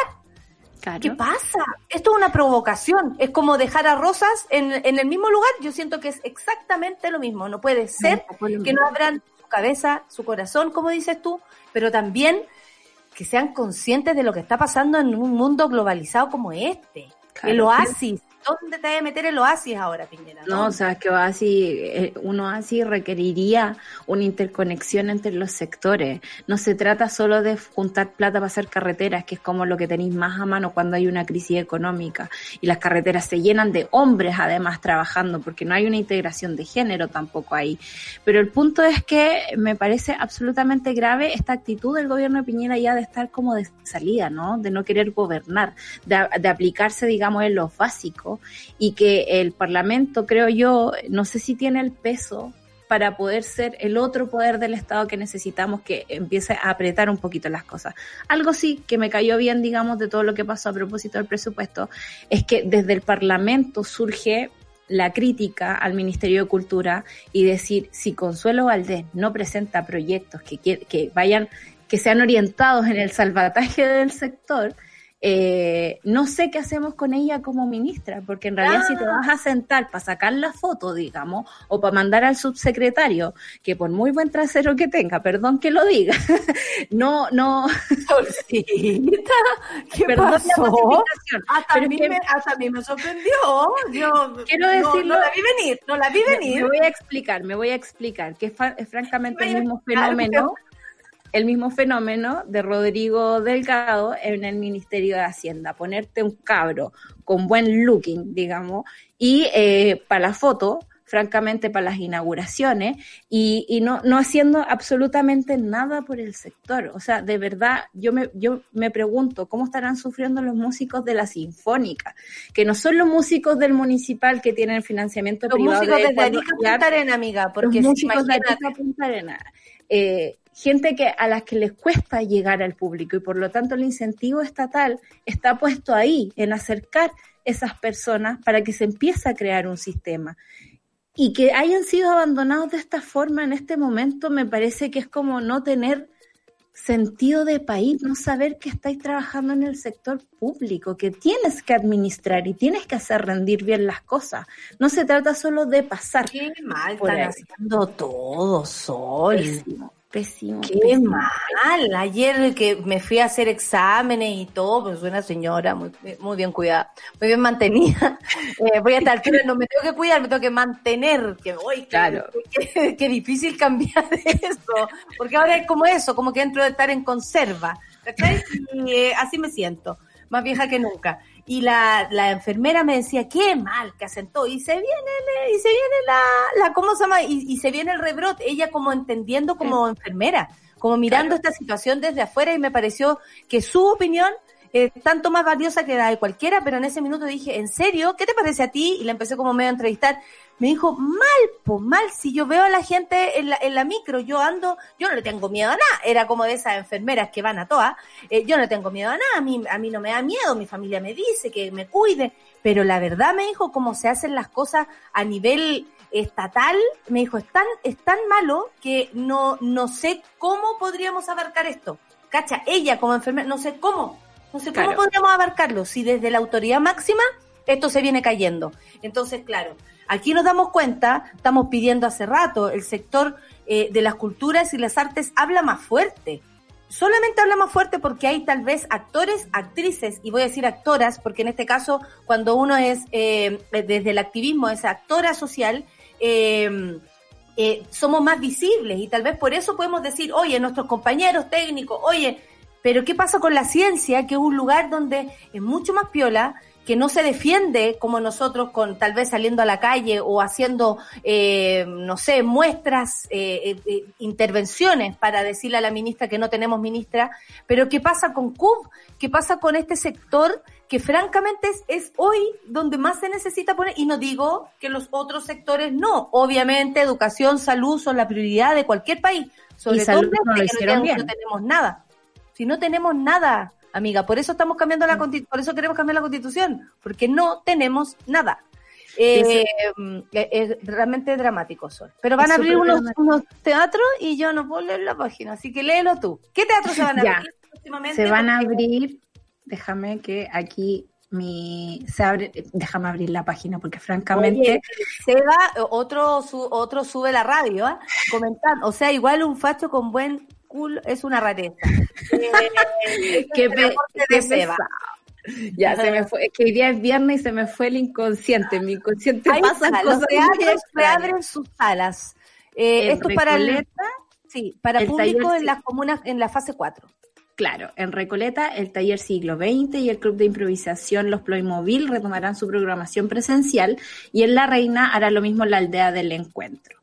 Claro. ¿Qué pasa? Esto es una provocación. Es como dejar a Rosas en, en el mismo lugar. Yo siento que es exactamente lo mismo. No puede ser lo que no abran su cabeza, su corazón, como dices tú, pero también que sean conscientes de lo que está pasando en un mundo globalizado como este. Claro. El oasis. ¿Dónde te vas a meter el oasis ahora, Piñera? No, o sea, que así, eh, uno así requeriría una interconexión entre los sectores. No se trata solo de juntar plata para hacer carreteras, que es como lo que tenéis más a mano cuando hay una crisis económica. Y las carreteras se llenan de hombres además trabajando, porque no hay una integración de género tampoco ahí. Pero el punto es que me parece absolutamente grave esta actitud del gobierno de Piñera ya de estar como de salida, ¿no? De no querer gobernar, de, de aplicarse, digamos, en los básicos y que el Parlamento, creo yo, no sé si tiene el peso para poder ser el otro poder del Estado que necesitamos que empiece a apretar un poquito las cosas. Algo sí que me cayó bien, digamos, de todo lo que pasó a propósito del presupuesto, es que desde el Parlamento surge la crítica al Ministerio de Cultura y decir, si Consuelo Valdés no presenta proyectos que, que vayan, que sean orientados en el salvataje del sector, eh, no sé qué hacemos con ella como ministra, porque en realidad si te vas a sentar para sacar la foto, digamos, o para mandar al subsecretario, que por muy buen trasero que tenga, perdón que lo diga, no, no, Solcita, ¿qué perdón la pasó? masificación, Hasta pero mí que- me, hasta a mí me sorprendió. Yo Quiero no- decirlo- No, la vi venir, no la vi venir. Me voy a explicar, me voy a explicar, que es, es francamente el mismo fenómeno, el mismo fenómeno de Rodrigo Delgado en el Ministerio de Hacienda, ponerte un cabro con buen looking, digamos, y eh, para la foto, francamente para las inauguraciones, y, y no, no haciendo absolutamente nada por el sector. O sea, de verdad, yo me, yo me pregunto, ¿cómo estarán sufriendo los músicos de la Sinfónica? Que no son los músicos del municipal que tienen financiamiento Los privado músicos de desde Arica Punta Arena, amiga, porque los si músicos de Arica Punta. Eh, gente que a las que les cuesta llegar al público y por lo tanto el incentivo estatal está puesto ahí en acercar esas personas para que se empiece a crear un sistema y que hayan sido abandonados de esta forma en este momento me parece que es como no tener sentido de país, no saber que estáis trabajando en el sector público, que tienes que administrar y tienes que hacer rendir bien las cosas. No se trata solo de pasar. Qué mal Por están ahí. haciendo todo, Sol. Pésimo. Qué pésimo. mal. Ayer que me fui a hacer exámenes y todo, pues soy una señora muy, muy bien cuidada, muy bien mantenida. Eh, voy a estar altura, no me tengo que cuidar, me tengo que mantener. Que voy, Claro. Qué, qué difícil cambiar eso. Porque ahora es como eso, como que entro de estar en conserva. ¿Cachai? Y eh, así me siento, más vieja que nunca. Y la, la enfermera me decía, qué mal que todo. Y se viene, y se viene la, la ¿cómo se llama? Y, y se viene el rebrote. Ella como entendiendo como enfermera, como mirando esta situación desde afuera y me pareció que su opinión es tanto más valiosa que la de cualquiera, pero en ese minuto dije, ¿en serio? ¿Qué te parece a ti? Y la empecé como medio a entrevistar. Me dijo, mal, pues mal, si yo veo a la gente en la, en la micro, yo ando, yo no le tengo miedo a nada. Era como de esas enfermeras que van a todas. Eh, yo no le tengo miedo a nada, a mí, a mí no me da miedo, mi familia me dice que me cuide. Pero la verdad me dijo, cómo se hacen las cosas a nivel estatal, me dijo, es tan, es tan malo que no, no sé cómo podríamos abarcar esto. Cacha, ella como enfermera, no sé cómo, no sé cómo podríamos abarcarlo si desde la autoridad máxima esto se viene cayendo. Entonces, claro, aquí nos damos cuenta, estamos pidiendo hace rato, el sector eh, de las culturas y las artes habla más fuerte. Solamente habla más fuerte porque hay tal vez actores, actrices, y voy a decir actoras, porque en este caso, cuando uno es eh, desde el activismo, es actora social, eh, eh, somos más visibles y tal vez por eso podemos decir, oye, nuestros compañeros técnicos, oye, pero ¿qué pasa con la ciencia, que es un lugar donde es mucho más piola, que no se defiende como nosotros con tal vez saliendo a la calle o haciendo, eh, no sé, muestras, eh, eh, intervenciones para decirle a la ministra que no tenemos ministra, pero ¿qué pasa con CUB? ¿Qué pasa con este sector que francamente es, es hoy donde más se necesita poner? Y no digo que los otros sectores no, obviamente educación, salud son la prioridad de cualquier país, sobre todo no lo que no tenemos nada. Si no tenemos nada, amiga. Por eso estamos cambiando la consti- por eso queremos cambiar la constitución, porque no tenemos nada. Eh, eh, es realmente dramático, Sol. Pero van Es a abrir unos, teatros y yo no puedo leer la página, así que léelo tú. ¿Qué teatros se van a abrir próximamente? Se van a abrir, déjame que aquí mi se abre, déjame abrir la página porque francamente Oye, Seba, otro, su, otro sube la radio, ¿ah? Comentando. O sea, igual un facho con buen culo es una rareza. Eh, qué, pe- qué pesado. Ya se me fue, es que hoy día es viernes y se me fue el inconsciente. Mi inconsciente Ahí pasa está, los cosas extrañas. reabren sus salas. Eh, esto es para Recoleta, sí, para el público taller en las comunas en la fase 4. Claro, en Recoleta, el taller siglo XX y el club de improvisación Los Ploymobil retomarán su programación presencial y en La Reina hará lo mismo la aldea del encuentro.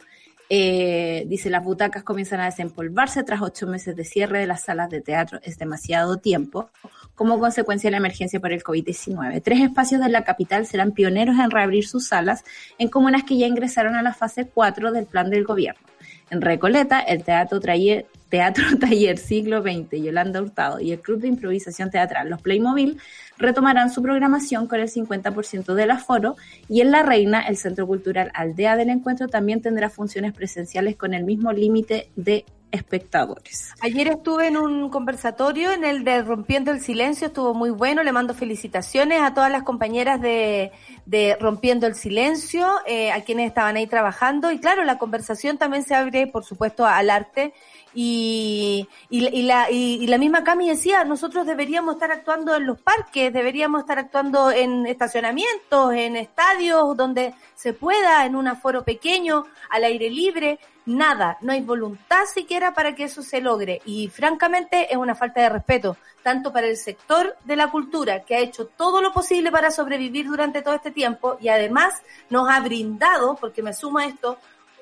Eh, dice, las butacas comienzan a desempolvarse tras ocho meses de cierre de las salas de teatro. Es demasiado tiempo como consecuencia de la emergencia por el COVID-19. Tres espacios de la capital serán pioneros en reabrir sus salas en comunas que ya ingresaron a la fase 4 del plan del gobierno. En Recoleta, el Teatro Taller, Teatro Taller Siglo XX Yolanda Hurtado y el Club de Improvisación Teatral Los Playmobil retomarán su programación con el 50% del aforo y en La Reina, el Centro Cultural Aldea del Encuentro también tendrá funciones presenciales con el mismo límite de espectadores. Ayer estuve en un conversatorio en el de Rompiendo el Silencio, estuvo muy bueno, le mando felicitaciones a todas las compañeras de, Rompiendo el Silencio, eh, a quienes estaban ahí trabajando y claro, la conversación también se abre, por supuesto, al arte y, y, y la, y, y la misma Cami decía, nosotros deberíamos estar actuando en los parques, deberíamos estar actuando en estacionamientos, en estadios donde se pueda, en un aforo pequeño, al aire libre, nada, no hay voluntad siquiera para que eso se logre. Y francamente es una falta de respeto, tanto para el sector de la cultura que ha hecho todo lo posible para sobrevivir durante todo este tiempo y además nos ha brindado, porque me suma esto,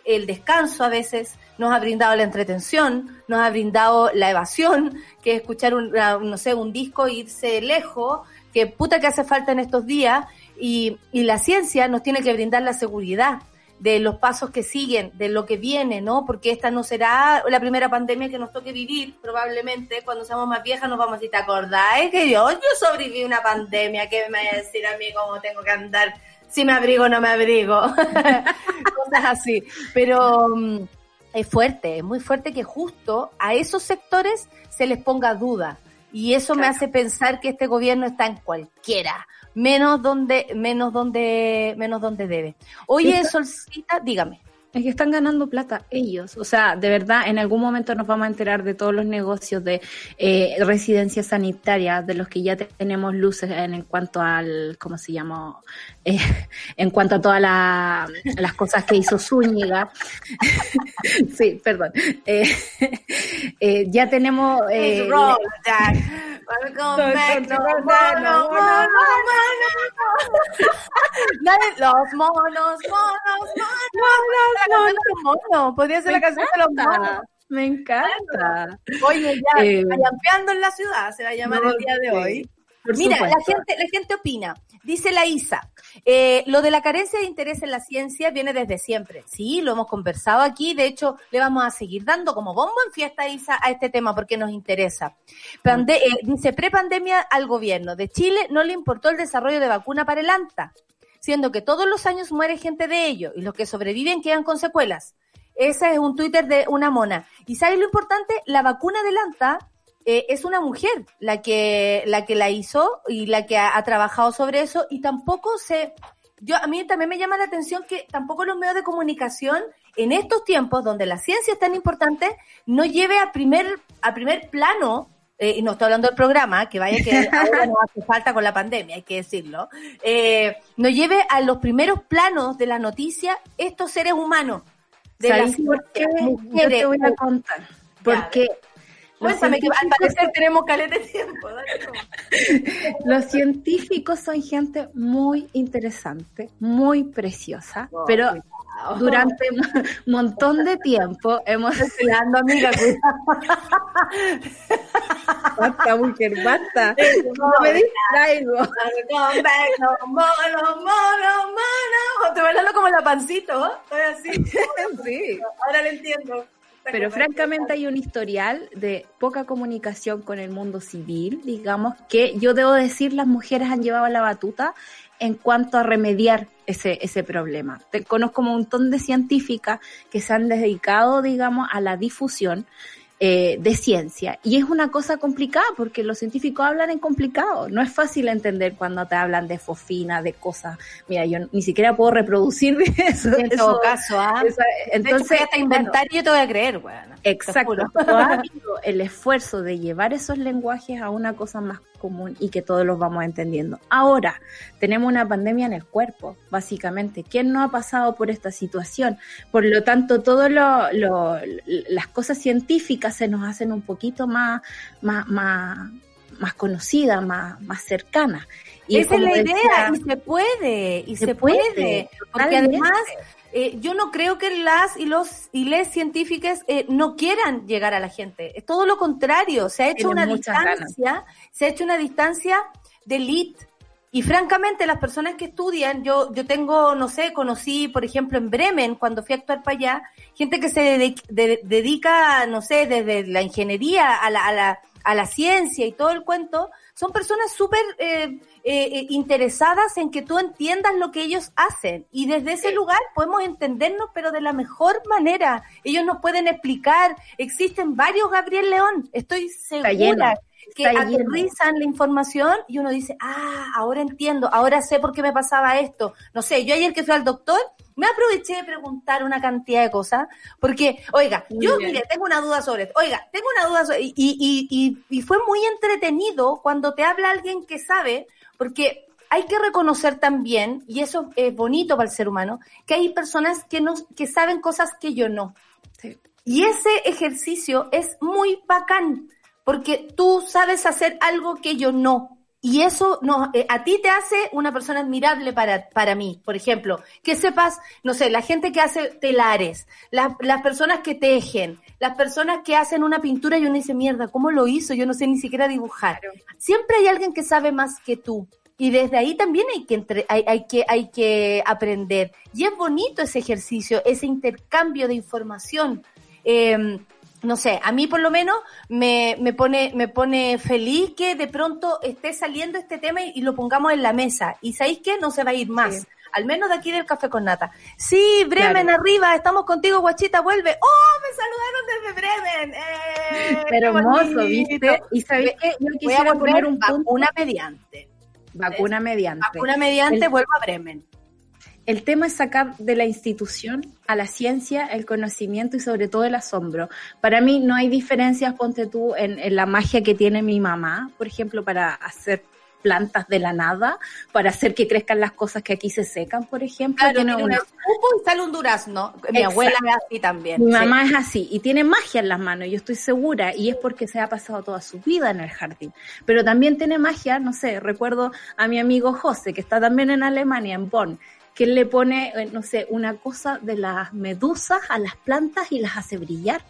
el descanso a veces, nos ha brindado la entretención, nos ha brindado la evasión, que es escuchar un, una- no sé, un disco e irse lejos, que puta que hace falta en estos días, y, y la ciencia nos tiene que brindar la seguridad de los pasos que siguen, de lo que viene, ¿no? Porque esta no será la primera pandemia que nos toque vivir, probablemente cuando seamos más viejas nos vamos a decir, ¿te acordáis que yo, yo sobreviví una pandemia? ¿Qué me va a decir a mí cómo tengo que andar? Si me abrigo o no me abrigo. Cosas así. Pero mm, es fuerte, es muy fuerte que justo a esos sectores se les ponga duda. Y eso me hace pensar que este gobierno está en cualquiera, menos donde, menos donde, menos donde debe. Oye, Solcita, dígame. Es que están ganando plata ellos. O sea, de verdad, en algún momento nos vamos a enterar de todos los negocios de eh, residencias sanitarias, de los que ya te- tenemos luces en, en cuanto al, ¿cómo se llama? Eh, en cuanto a todas la- las cosas que hizo Zúñiga. sí, perdón. Eh, eh, ya tenemos... Los monos, monos, monos. Los monos. Podría ser la canción de los monos. Me encanta. Oye, ya, Eh, en la ciudad, se va a llamar no, el día de sí, hoy. por Mira, la gente, la gente opina. Dice la Isa, eh, lo de la carencia de interés en la ciencia viene desde siempre. Sí, lo hemos conversado aquí. De hecho, le vamos a seguir dando como bombo en fiesta, Isa, a este tema porque nos interesa. Pande- eh, dice, prepandemia al gobierno de Chile no le importó el desarrollo de vacuna para el ANTA, siendo que todos los años muere gente de ello y los que sobreviven quedan con secuelas. Ese es un Twitter de una mona. ¿Y sabes lo importante? La vacuna del ANTA eh, es una mujer la que, la que la hizo y la que ha, ha trabajado sobre eso y tampoco se... Yo, a mí también me llama la atención que tampoco los medios de comunicación en estos tiempos donde la ciencia es tan importante no lleve a primer, a primer plano eh, y no estoy hablando del programa, que vaya que ahora no hace falta con la pandemia, hay que decirlo, eh, no lleve a los primeros planos de la noticia estos seres humanos. De la ¿Sabéis por qué? ciencia, Yo mujeres, te voy a contar. Porque los Cuéntame que al parecer tenemos caleta de tiempo. dale. Los científicos son gente muy interesante, muy preciosa, pero durante un montón de tiempo hemos... Cuidando, amiga. Basta, mujer, basta. No me distraigo. Mono, mono, mono. Estoy bailando como la pancito, ¿eh? Estoy así. Sí. Ahora le entiendo. Pero francamente hay un historial de poca comunicación con el mundo civil, digamos, que yo debo decir las mujeres han llevado la batuta en cuanto a remediar ese, ese problema. Te conozco un montón de científicas que se han dedicado, digamos, a la difusión eh, de ciencia. Y es una cosa complicada porque los científicos hablan en complicado. No es fácil entender cuando te hablan de fosfina, de cosas. Mira, yo ni siquiera puedo reproducir eso. En eso- todo caso, ¿ah? eso- Entonces, hasta inventar yo te voy a creer, weón. Exacto. Ha el esfuerzo de llevar esos lenguajes a una cosa más común y que todos los vamos entendiendo. Ahora, tenemos una pandemia en el cuerpo, básicamente. ¿Quién no ha pasado por esta situación? Por lo tanto, todas las cosas científicas se nos hacen un poquito más, más, más, más conocidas, más, más cercanas. Esa es la decía- idea, y se puede, y se, Se puede, puede, porque además eh, yo no creo que las y los y les científicas eh, no quieran llegar a la gente, es todo lo contrario, se ha hecho Tienen una distancia, se ha hecho una distancia de elite. Y francamente, las personas que estudian, yo, yo tengo, no sé, conocí, por ejemplo, en Bremen, cuando fui a actuar para allá, gente que se de- dedica, no sé, desde la ingeniería a la, a la, a la ciencia y todo el cuento, son personas súper eh, eh, eh, interesadas en que tú entiendas lo que ellos hacen. Y desde ese lugar podemos entendernos, pero de la mejor manera. Ellos nos pueden explicar. Existen varios Gabriel León, estoy segura que aterrizan la información y uno dice, ah, ahora entiendo, ahora sé por qué me pasaba esto. No sé, yo ayer que fui al doctor, me aproveché de preguntar una cantidad de cosas, porque, oiga, Muy yo, bien. mire, tengo una duda sobre esto, oiga, tengo una duda sobre, y, y, y, y fue muy entretenido cuando te habla alguien que sabe, porque hay que reconocer también, y eso es bonito para el ser humano, que hay personas que no, que saben cosas que yo no. Sí. Y ese ejercicio es muy bacán, porque tú sabes hacer algo que yo no. Y eso no, eh, a ti te hace una persona admirable para, para mí. Por ejemplo, que sepas, no sé, la gente que hace telares, las, las personas que tejen, las personas que hacen una pintura y uno dice, mierda, ¿cómo lo hizo? Yo no sé ni siquiera dibujar. Siempre hay alguien que sabe más que tú. Y desde ahí también hay que, entre- hay, hay que, hay que aprender. Y es bonito ese ejercicio, ese intercambio de información. Eh, no sé, a mí por lo menos me, me pone, me pone feliz que de pronto esté saliendo este tema y, y lo pongamos en la mesa. Y sabéis que no se va a ir más. Sí. Al menos de aquí del café con nata. Sí, Bremen Claro. arriba, estamos contigo, guachita, vuelve. ¡Oh! Me saludaron desde Bremen. ¡Eh! Pero hermoso! ¿viste? Y sabéis que yo quisiera poner un punto. vacuna mediante. Vacuna mediante. Vacuna mediante, El- vuelvo a Bremen. El tema es sacar de la institución a la ciencia el conocimiento y sobre todo el asombro. Para mí no hay diferencias, ponte tú, en, en la magia que tiene mi mamá, por ejemplo, para hacer plantas de la nada, para hacer que crezcan las cosas que aquí se secan, por ejemplo. Claro, Tiene tiene un una- escupo y sale un durazno. Mi Exacto. abuela es así también. Mi sí. mamá es así y tiene magia en las manos, yo estoy segura, y es porque se ha pasado toda su vida en el jardín. Pero también tiene magia, no sé, recuerdo a mi amigo José, que está también en Alemania, en Bonn, que él le pone, eh, no sé, una cosa de las medusas a las plantas y las hace brillar.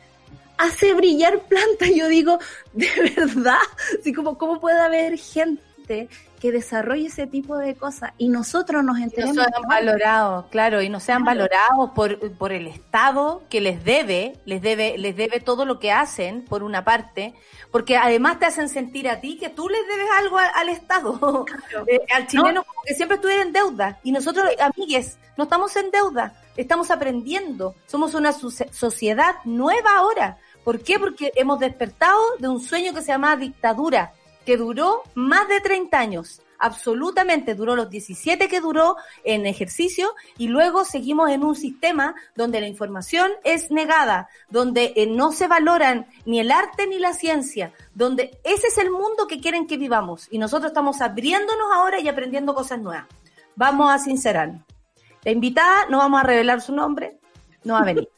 Hace brillar plantas, yo digo, de verdad, así como, ¿cómo puede haber gente que desarrolle ese tipo de cosas y nosotros nos Y no enteremos? sean valorados, claro, y no sean valorados por, por el Estado que les debe, les debe, les debe todo lo que hacen, por una parte, porque además te hacen sentir a ti que tú les debes algo al Estado. Eh, al chileno como que siempre estuviera en deuda, y nosotros, amigues, no estamos en deuda, estamos aprendiendo, somos una sociedad nueva ahora. ¿Por qué? Porque hemos despertado de un sueño que se llama dictadura, que duró más de 30 años. Absolutamente, duró los 17 que duró en ejercicio y luego seguimos en un sistema donde la información es negada, donde eh, no se valoran ni el arte ni la ciencia, donde ese es el mundo que quieren que vivamos y nosotros estamos abriéndonos ahora y aprendiendo cosas nuevas. Vamos a sincerarnos. La invitada, no vamos a revelar su nombre, no va a venir.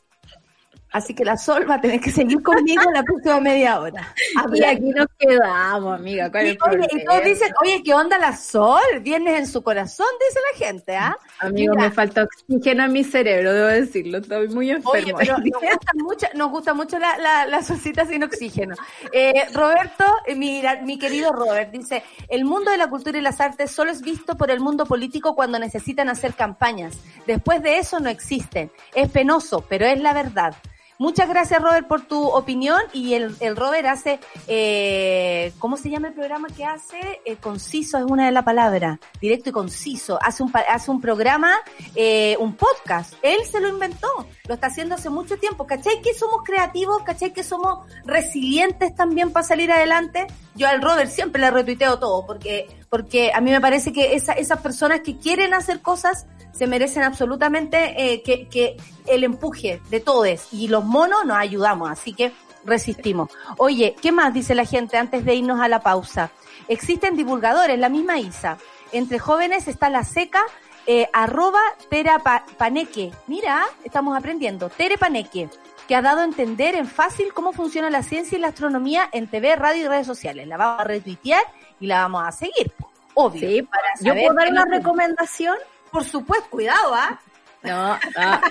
Así que la Sol va a tener que seguir conmigo la próxima media hora. Y aquí nos quedamos, amiga. ¿cuál es Y, el oye, y todos dicen, oye, ¿qué onda la Sol? Viernes en su corazón, dice la gente, ¿ah? Amigo, Mira. me falta oxígeno en mi cerebro, debo decirlo. Estoy muy enfermo. Oye, pero nos gusta mucho, nos gusta mucho la, la, la solcita sin oxígeno. Eh, Roberto, eh, mi, mi querido Robert, dice, el mundo de la cultura y las artes solo es visto por el mundo político cuando necesitan hacer campañas. Después de eso no existen. Es penoso, pero es la verdad. Muchas gracias, Robert, por tu opinión. Y el, el Robert hace, eh, ¿cómo se llama el programa que hace? Eh, conciso es una de las palabras. Directo y conciso. Hace un, hace un programa, eh, un podcast. Él se lo inventó. Lo está haciendo hace mucho tiempo. ¿Cachai que somos creativos? ¿Cachai que somos resilientes también para salir adelante? Yo al Robert siempre le retuiteo todo porque, porque a mí me parece que esa, esas personas que quieren hacer cosas se merecen absolutamente eh, que, que el empuje de todos y los monos nos ayudamos, así que resistimos. Oye, ¿qué más dice la gente antes de irnos a la pausa? Existen divulgadores, la misma Isa. Entre jóvenes está la seca, eh, arroba Tera Pa- Paneque. Mira, estamos aprendiendo. Tere Paneque, que ha dado a entender en fácil cómo funciona la ciencia y la astronomía en TV, radio y redes sociales. La vamos a retuitear y la vamos a seguir, obvio. Sí, para yo puedo dar una recomendación. Por supuesto, cuidado, ¿ah? No, ah.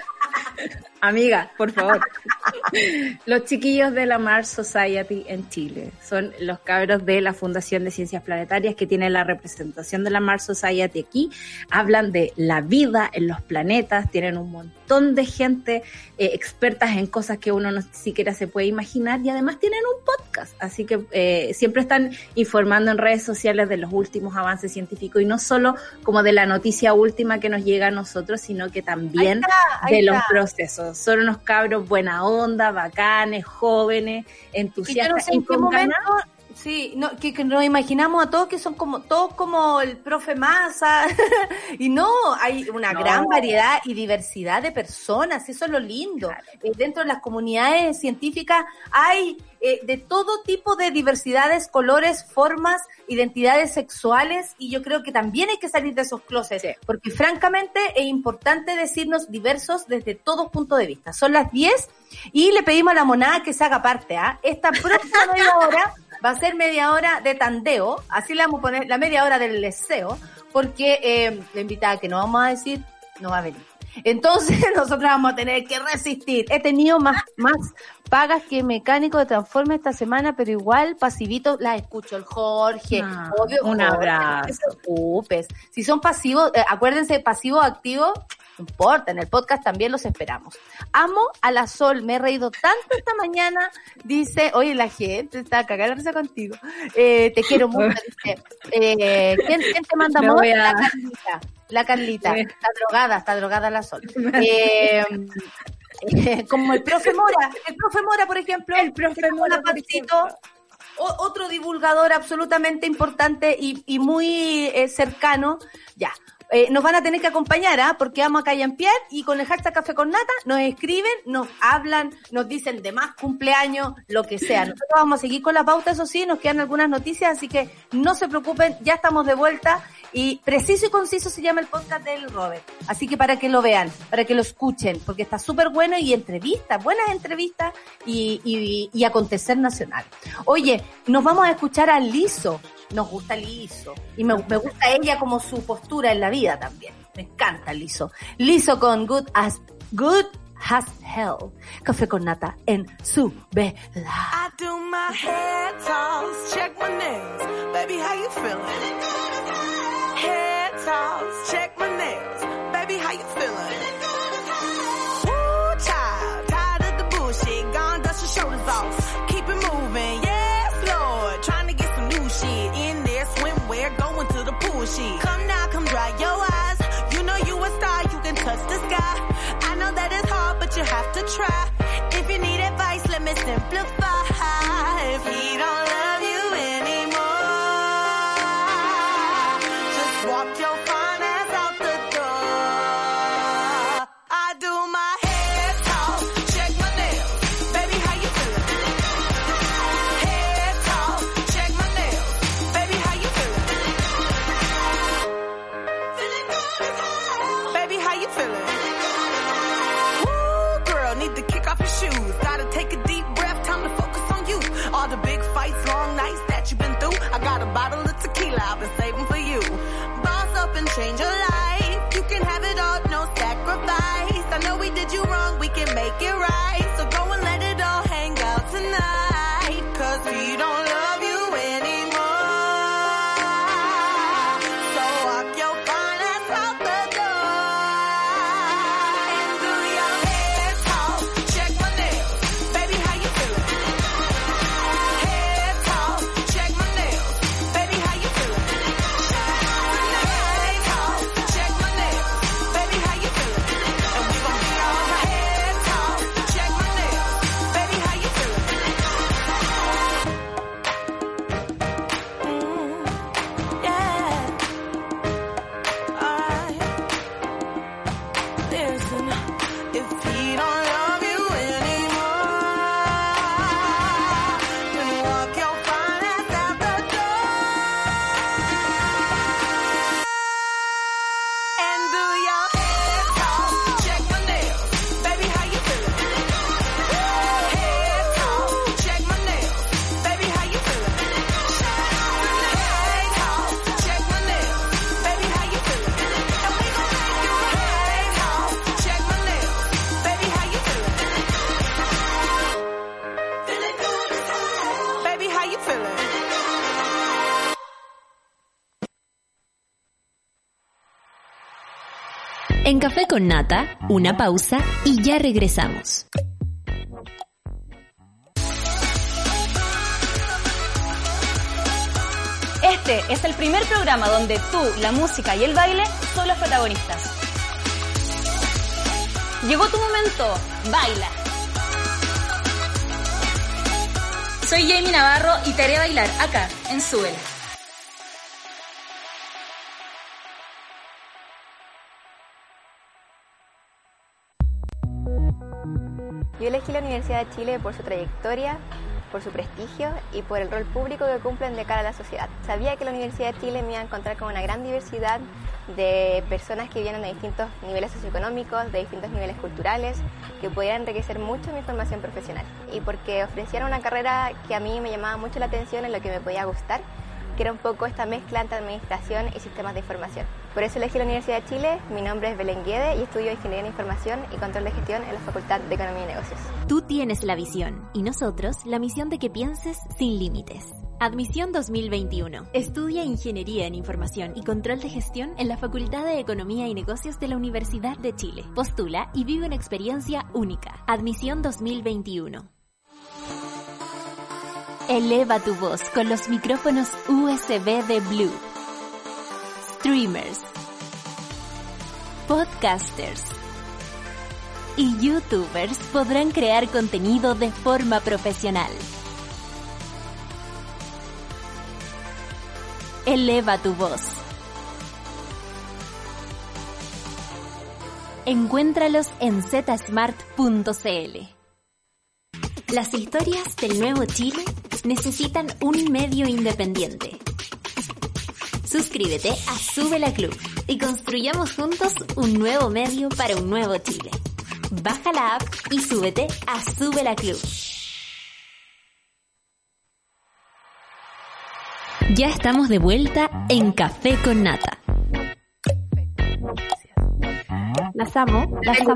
Amiga, por favor. Los chiquillos de la Mars Society en Chile son los cabros de la Fundación de Ciencias Planetarias que tiene la representación de la Mars Society aquí. Hablan de la vida en los planetas, tienen un montón de gente eh, expertas en cosas que uno no siquiera se puede imaginar y además tienen un podcast. Así que eh, siempre están informando en redes sociales de los últimos avances científicos y no solo como de la noticia última que nos llega a nosotros, sino que también ahí de los está. procesos. Son unos cabros buena onda, bacanes, jóvenes, Y yo no entusiastas sé en qué sí, no, que, que nos imaginamos a todos que son como, todos como el profe Massa, y no, hay una No. gran variedad y diversidad de personas, eso es lo lindo. Eh, dentro de las comunidades científicas hay eh, de todo tipo de diversidades, colores, formas, identidades sexuales, y yo creo que también hay que salir de esos closets, Sí. porque francamente es importante decirnos diversos desde todos puntos de vista. Son las 10 y le pedimos a la monada que se haga parte, ¿ah? Esta próxima media hora va a ser media hora de tandeo, así le vamos a poner la media hora del deseo, porque eh, la invitada que no vamos a decir no va a venir. Entonces nosotros vamos a tener que resistir. He tenido más, más pagas que mecánico de transforme esta semana, pero igual pasivito la escucho el Jorge. Ah, obvio, un Jorge, abrazo. No te preocupes. Si son pasivos, eh, acuérdense, pasivo activo, no importa, en el podcast también los esperamos. Amo a la Sol, me he reído tanto esta mañana, dice, oye, la gente está cagada la risa contigo. Eh, te quiero mucho, dice. Eh, ¿quién, quién te manda amor? a- La Carlita. La Carlita. Está drogada, está drogada la Sol. Eh, como el profe Mora, el profe Mora, por ejemplo, El profe Mora, a por Pancito, o- otro divulgador absolutamente importante y, y muy eh, cercano, ya. Eh, nos van a tener que acompañar, ¿ah? Porque vamos a callampear y con el hashtag Café con Nata nos escriben, nos hablan, nos dicen de más cumpleaños, lo que sea. Nosotros vamos a seguir con la pauta, eso sí, nos quedan algunas noticias, así que no se preocupen, ya estamos de vuelta y preciso y conciso se llama el podcast del Robert. Así que para que lo vean, para que lo escuchen, porque está súper bueno y entrevistas, buenas entrevistas y, y, y acontecer nacional. Oye, nos vamos a escuchar a Lizo. Nos gusta Lizo. Y me, gusta ella como su postura en la vida también. Me encanta Lizo. Lizo con Good as Good as Hell. Café con nata en su vela. Check my nails. Baby, how you? Head toss, check my nails. Baby, how you feeling? Woo, child, tired of the bullshit. Gone, dust your shoulders off. Keep it moving, yes, Lord. Trying to get some new shit in there. Swimwear, going to the pool shit. Come now, come dry your eyes. You know you a star, you can touch the sky. I know that it's hard, but you have to try. If you need advice, let me simplify. Can make it right. Bye. Café con Nata, una pausa y ya regresamos. Este es el primer programa donde tú, la música y el baile son los protagonistas. Llegó tu momento, baila. Soy Jamie Navarro y te haré bailar acá, en Súbela. La Universidad de Chile por su trayectoria, por su prestigio y por el rol público que cumplen de cara a la sociedad. Sabía que la Universidad de Chile me iba a encontrar con una gran diversidad de personas que vienen de distintos niveles socioeconómicos, de distintos niveles culturales, que pudieran enriquecer mucho mi formación profesional. Y porque ofrecieron una carrera que a mí me llamaba mucho la atención, en lo que me podía gustar, que era un poco esta mezcla entre administración y sistemas de información. Por eso elegí la Universidad de Chile, mi nombre es Belén Guede y estudio Ingeniería en Información y Control de Gestión en la Facultad de Economía y Negocios. Tú tienes la visión y nosotros la misión de que pienses sin límites. Admisión 2021. Estudia Ingeniería en Información y Control de Gestión en la Facultad de Economía y Negocios de la Universidad de Chile. Postula y vive una experiencia única. Admisión 2021. Eleva tu voz con los micrófonos USB de Blue. Streamers. Podcasters. Y youtubers podrán crear contenido de forma profesional. Eleva tu voz. Encuéntralos en zsmart.cl. Las historias del nuevo Chile necesitan un medio independiente. Suscríbete a Sube la Club y construyamos juntos un nuevo medio para un nuevo Chile. Baja la app y súbete a Sube la Club. Ya estamos de vuelta en Café con Nata. Las amo, las amo.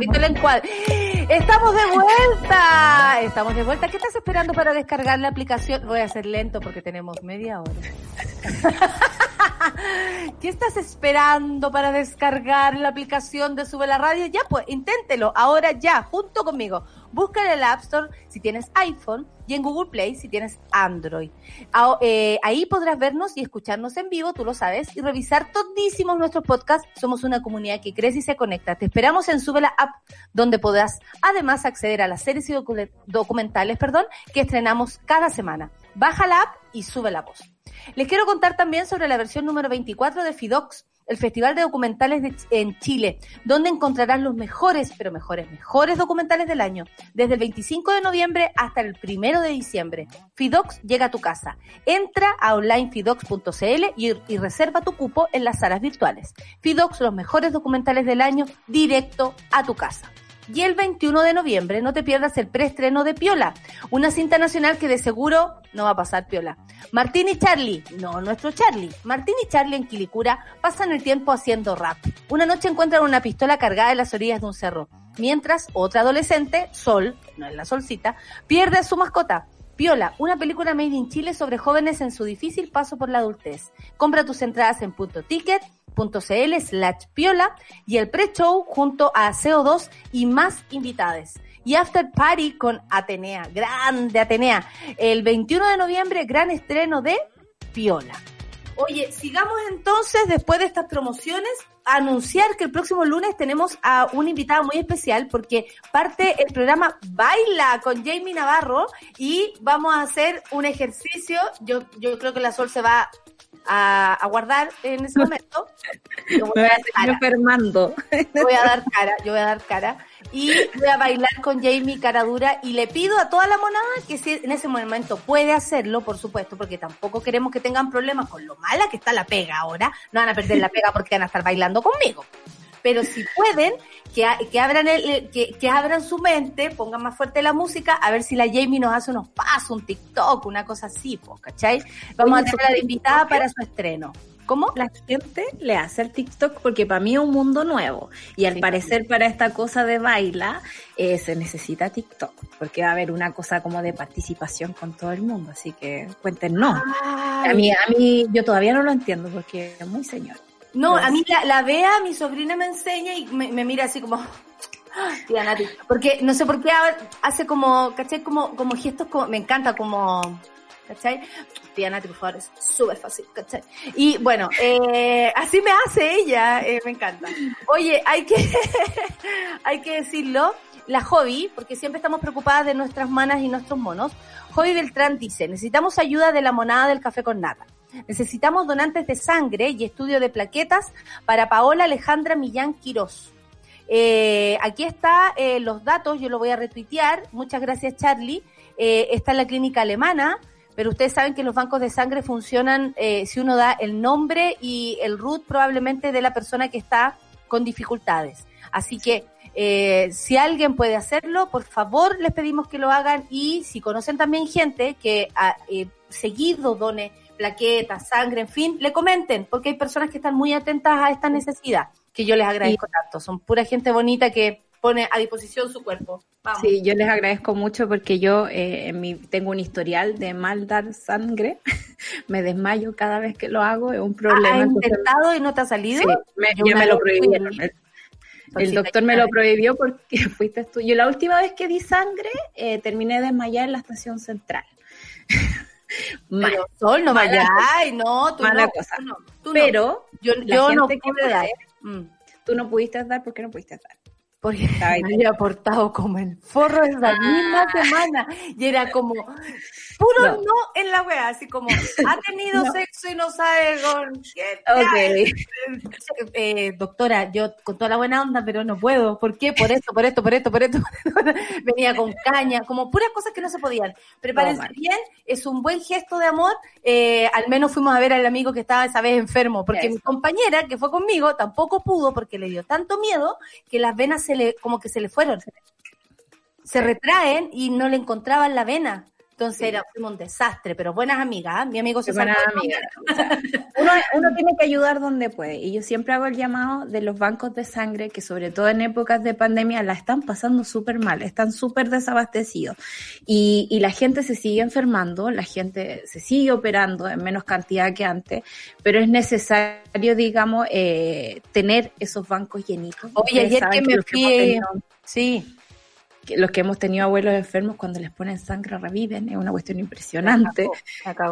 Estamos de vuelta. Estamos de vuelta. ¿Qué estás esperando para descargar la aplicación? Voy a hacer lento porque tenemos media hora. ¿Qué estás esperando para descargar la aplicación de Sube la Radio? Ya pues, inténtelo. Ahora ya, junto conmigo. Búscala en el App Store si tienes iPhone y en Google Play si tienes Android. Ah, eh, ahí podrás vernos y escucharnos en vivo, tú lo sabes, y revisar todísimos nuestros podcasts. Somos una comunidad que crece y se conecta. Te esperamos en Sube la App, donde podrás además acceder a las series y docu- documentales perdón, que estrenamos cada semana. Baja la app y sube la voz. Les quiero contar también sobre la versión número 24 de Fidox, el Festival de Documentales en Chile, donde encontrarán los mejores, pero mejores, mejores documentales del año, desde el 25 de noviembre hasta el 1 de diciembre. Fidox llega a tu casa. Entra a onlinefidox.cl y reserva tu cupo en las salas virtuales. Fidox, los mejores documentales del año, directo a tu casa. Y el 21 de noviembre no te pierdas el preestreno de Piola, una cinta nacional que de seguro no va a pasar Piola. Martín y Charlie, no nuestro Charlie, Martín y Charlie en Quilicura pasan el tiempo haciendo rap. Una noche encuentran una pistola cargada en las orillas de un cerro, mientras otra adolescente, Sol, no es la Solcita, pierde a su mascota. Piola, una película made in Chile sobre jóvenes en su difícil paso por la adultez. Compra tus entradas en punto ticket .cl slash piola y el pre-show junto a CO2 y más invitades. Y After Party con Atenea, grande Atenea. El 21 de noviembre, gran estreno de Piola. Oye, sigamos entonces, después de estas promociones, anunciar que el próximo lunes tenemos a una invitada muy especial porque parte el programa Baila con Jamie Navarro y vamos a hacer un ejercicio. Yo, yo creo que la Sol se va a, a guardar en ese momento. Yo voy a dar cara. Yo voy a dar cara, yo voy a dar cara. Y voy a bailar con Jamie cara dura y le pido a toda la monada que si en ese momento puede hacerlo, por supuesto, porque tampoco queremos que tengan problemas con lo mala que está la pega ahora. No van a perder la pega porque van a estar bailando conmigo. Pero si pueden, que, abran el, que, que abran su mente, pongan más fuerte la música, a ver si la Jamie nos hace unos pasos, un TikTok, una cosa así, pues, ¿cachai? Vamos Oye, a tenerla de invitada para su estreno. ¿Cómo? La gente le hace el TikTok porque para mí es un mundo nuevo. Y al Sí. parecer para esta cosa de baila eh, se necesita TikTok. Porque va a haber una cosa como de participación con todo el mundo. Así que cuéntenos. A mí, a mí, yo todavía no lo entiendo porque es muy señor. No, a mí la, la Bea, mi sobrina me enseña y me, me mira así como, "Ah, tía Nati, porque no sé por qué hace como, ¿cachai? Como, como gestos, como, me encanta como, ¿cachai? Tía Nati, por favor, es súper fácil, ¿cachai? Y bueno, eh, así me hace ella, eh, me encanta. Oye, hay que, hay que decirlo, la hobby, porque siempre estamos preocupadas de nuestras manas y nuestros monos. Hobby Beltrán dice, necesitamos ayuda de la monada del café con nata. Necesitamos donantes de sangre y estudio de plaquetas para Paola Alejandra Millán Quirós. Eh, aquí está eh, los datos, yo lo voy a retuitear. Muchas gracias, Charlie. Eh, está en la clínica alemana, pero ustedes saben que los bancos de sangre funcionan eh, si uno da el nombre y el root probablemente de la persona que está con dificultades. Así que si alguien puede hacerlo, por favor les pedimos que lo hagan y si conocen también gente que ha eh, seguido done plaquetas, sangre, en fin, le comenten, porque hay personas que están muy atentas a esta necesidad, que yo les agradezco tanto. Son pura gente bonita que pone a disposición su cuerpo. Vamos. Sí, yo les agradezco mucho porque yo eh, en mi, tengo un historial de mal dar sangre. me desmayo cada vez que lo hago, es un problema. ¿Has intentado y no te ha salido? Sí, me- ya me lo fui- prohibieron. El, doctor me lo prohibió porque fuiste tú. Yo la última vez que di sangre eh, terminé de desmayar en la estación central. Mal. Pero Sol, no vayas, no, tú Mala no, cosa. tú no, tú no. Pero yo, yo no pude dar. Mm. tú no pudiste dar porque no pudiste dar. Porque Ay, me había portado como el forro esa misma semana. Y era como puro no, No. en la wea, así como ha tenido No. sexo y no sabe con. Ok. Eh, doctora, yo con toda la buena onda, pero no puedo. ¿Por qué? Por esto, por esto, por esto, por esto. Venía con caña, como puras cosas que no se podían. Prepárense mal. bien, es un buen gesto de amor. Eh, al menos fuimos a ver al amigo que estaba esa vez enfermo, porque mi compañera que fue conmigo tampoco pudo porque le dio tanto miedo que las venas se le, como que se le fueron. Se retraen y no le encontraban la vena. Entonces era fuimos un desastre, pero buenas amigas, ¿ah? mi amigo se Qué buena salvó. amiga. O sea, uno, uno tiene que ayudar donde puede. Y yo siempre hago el llamado de los bancos de sangre que sobre todo en épocas de pandemia la están pasando súper mal, están súper desabastecidos. Y, y la gente se sigue enfermando, la gente se sigue operando en menos cantidad que antes, pero es necesario, digamos, eh, tener esos bancos llenitos. Oye, ayer que me fui, sí, los que hemos tenido abuelos enfermos cuando les ponen sangre reviven, es una cuestión impresionante.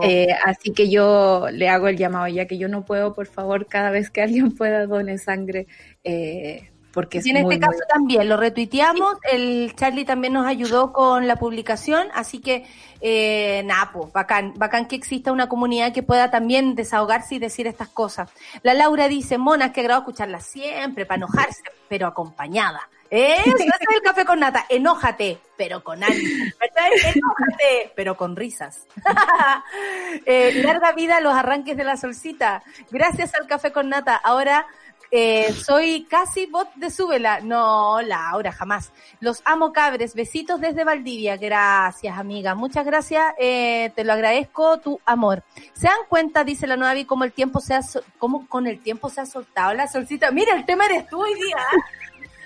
Eh, así que yo le hago el llamado, ya que yo no puedo, por favor, cada vez que alguien pueda done sangre, eh, porque es Y en muy, este caso muy- también lo retuiteamos, el Charlie también nos ayudó con la publicación, así que eh, nada, pues bacán, bacán que exista una comunidad que pueda también desahogarse y decir estas cosas. La Laura dice, Mona, que agrado escucharla siempre para enojarse, pero acompañada. Eso ese es el café con nata, enójate, pero con ánimo, ¿verdad? Enójate, pero con risas. Eh, larga vida a los arranques de la solcita. Gracias al café con nata. Ahora eh, soy casi bot de Súbela. No, Laura, jamás. Los amo cabres. Besitos desde Valdivia. Gracias, amiga. Muchas gracias. Eh, te lo agradezco, tu amor. ¿Se dan cuenta, dice la nueva Vi, cómo el tiempo se ha, cómo con el tiempo se ha soltado la solcita? Mira, el tema eres tú hoy día.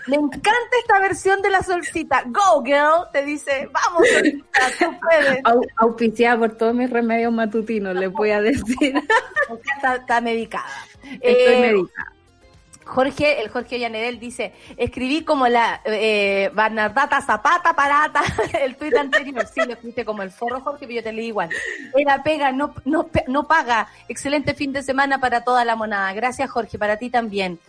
Me encanta esta versión de la solcita. Go, girl. Te dice, vamos, solcita, tú puedes. Au- auspiciada por todos mis remedios matutinos, les voy a decir. Está, está medicada. Estoy Eh, medicada. Jorge, el Jorge Ollanedel dice, escribí como la eh, Bernardata Zapata Parata, el tuit anterior, sí, lo escribiste como el forro Jorge, pero yo te leí igual. Era pega, no, no, no paga. Excelente fin de semana para toda la monada. Gracias Jorge, para ti también.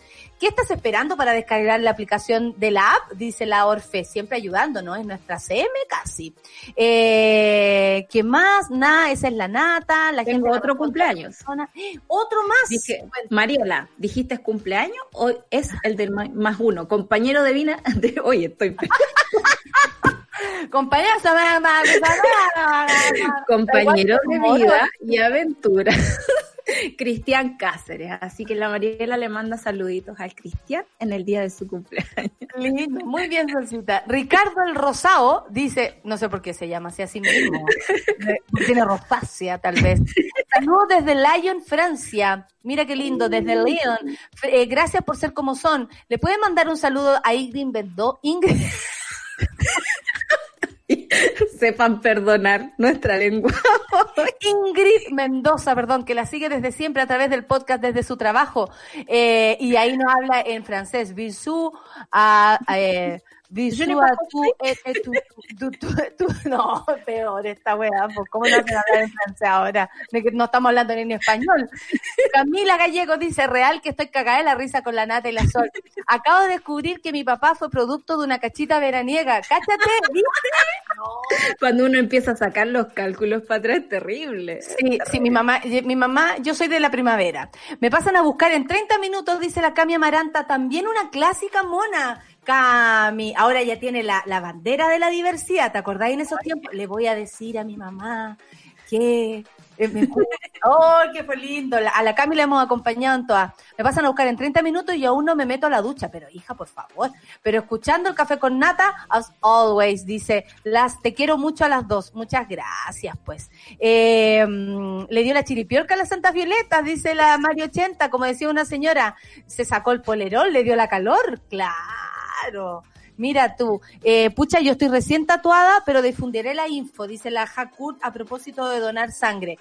¿Qué estás esperando para descargar la aplicación de la app? Dice la Orfe, siempre ayudando, ¿no? Es nuestra CM casi. Eh, ¿Qué más? Nada, esa es la nata. La Tengo gente otro cumpleaños. persona. Otro más. Dije, Mariela, ¿dijiste cumpleaños o es el del más uno? Compañero de vida de hoy estoy Compañeros, compañero de vida y aventura. Cristian Cáceres. Así que la Mariela le manda saluditos al Cristian en el día de su cumpleaños. Lindo, muy bien, Solcita. Ricardo el Rosao dice, no sé por qué se llama así a sí mismo, tiene rosácea tal vez. Saludos desde Lyon, Francia. Mira qué lindo, desde Lyon. Eh, gracias por ser como son. ¿Le puede mandar un saludo a Ingrid Bendó? Ingrid, sepan perdonar nuestra lengua. Ingrid Mendoza, perdón, que la sigue desde siempre a través del podcast desde su trabajo. Eh, y ahí nos habla en francés. Bisous a, eh, a tu, eh, eh, tu, tu, tu, tu- no, peor esta weá, pues, ¿cómo no se hablar en francés ahora? De que no estamos hablando ni en español. Camila Gallego dice, real que estoy cagada de la risa con la nata y la sol. Acabo de descubrir que mi papá fue producto de una cachita veraniega. Cáchate, ¿viste? Cuando uno empieza a sacar los cálculos para atrás, es terrible. Sí, sí, mi mamá, mi mamá, yo soy de la primavera. Me pasan a buscar en 30 minutos, dice la Cami Amaranta, también una clásica mona. Cami, ahora ya tiene la, la bandera de la diversidad, ¿te acordáis en esos tiempos? Le voy a decir a mi mamá que... me ¡Oh, qué fue lindo! A la Cami la hemos acompañado en todas. Me pasan a buscar en 30 minutos y aún no me meto a la ducha. Pero, hija, por favor. Pero escuchando el café con nata, as always, dice, las te quiero mucho a las dos. Muchas gracias, pues. Eh, mm, le dio la chiripiorca a las Santas Violetas, dice la Mario 80, como decía una señora. Se sacó el polerón, le dio la calor. Claro. Mira tú, eh, pucha, yo estoy recién tatuada, pero difundiré la info, dice la Hakut a propósito de donar sangre.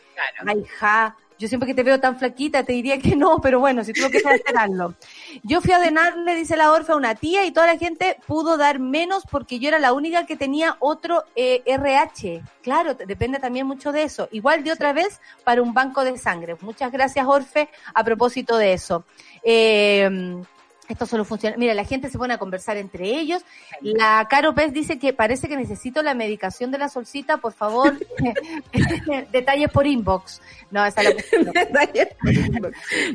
Ay, ja, yo siempre que te veo tan flaquita te diría que no, pero bueno, si tú lo quieres hacer, hazlo. Yo fui a donarle, dice la Orfe, a una tía y toda la gente pudo dar menos porque yo era la única que tenía otro eh, RH. Claro, te- depende también mucho de eso. Igual de otra vez para un banco de sangre. Muchas gracias, Orfe, a propósito de eso. Eh, esto solo funciona. Mira, la gente se pone a conversar entre ellos. La Caro Pez dice que parece que necesito la medicación de la solcita. Por favor, detalles por inbox. No, esa la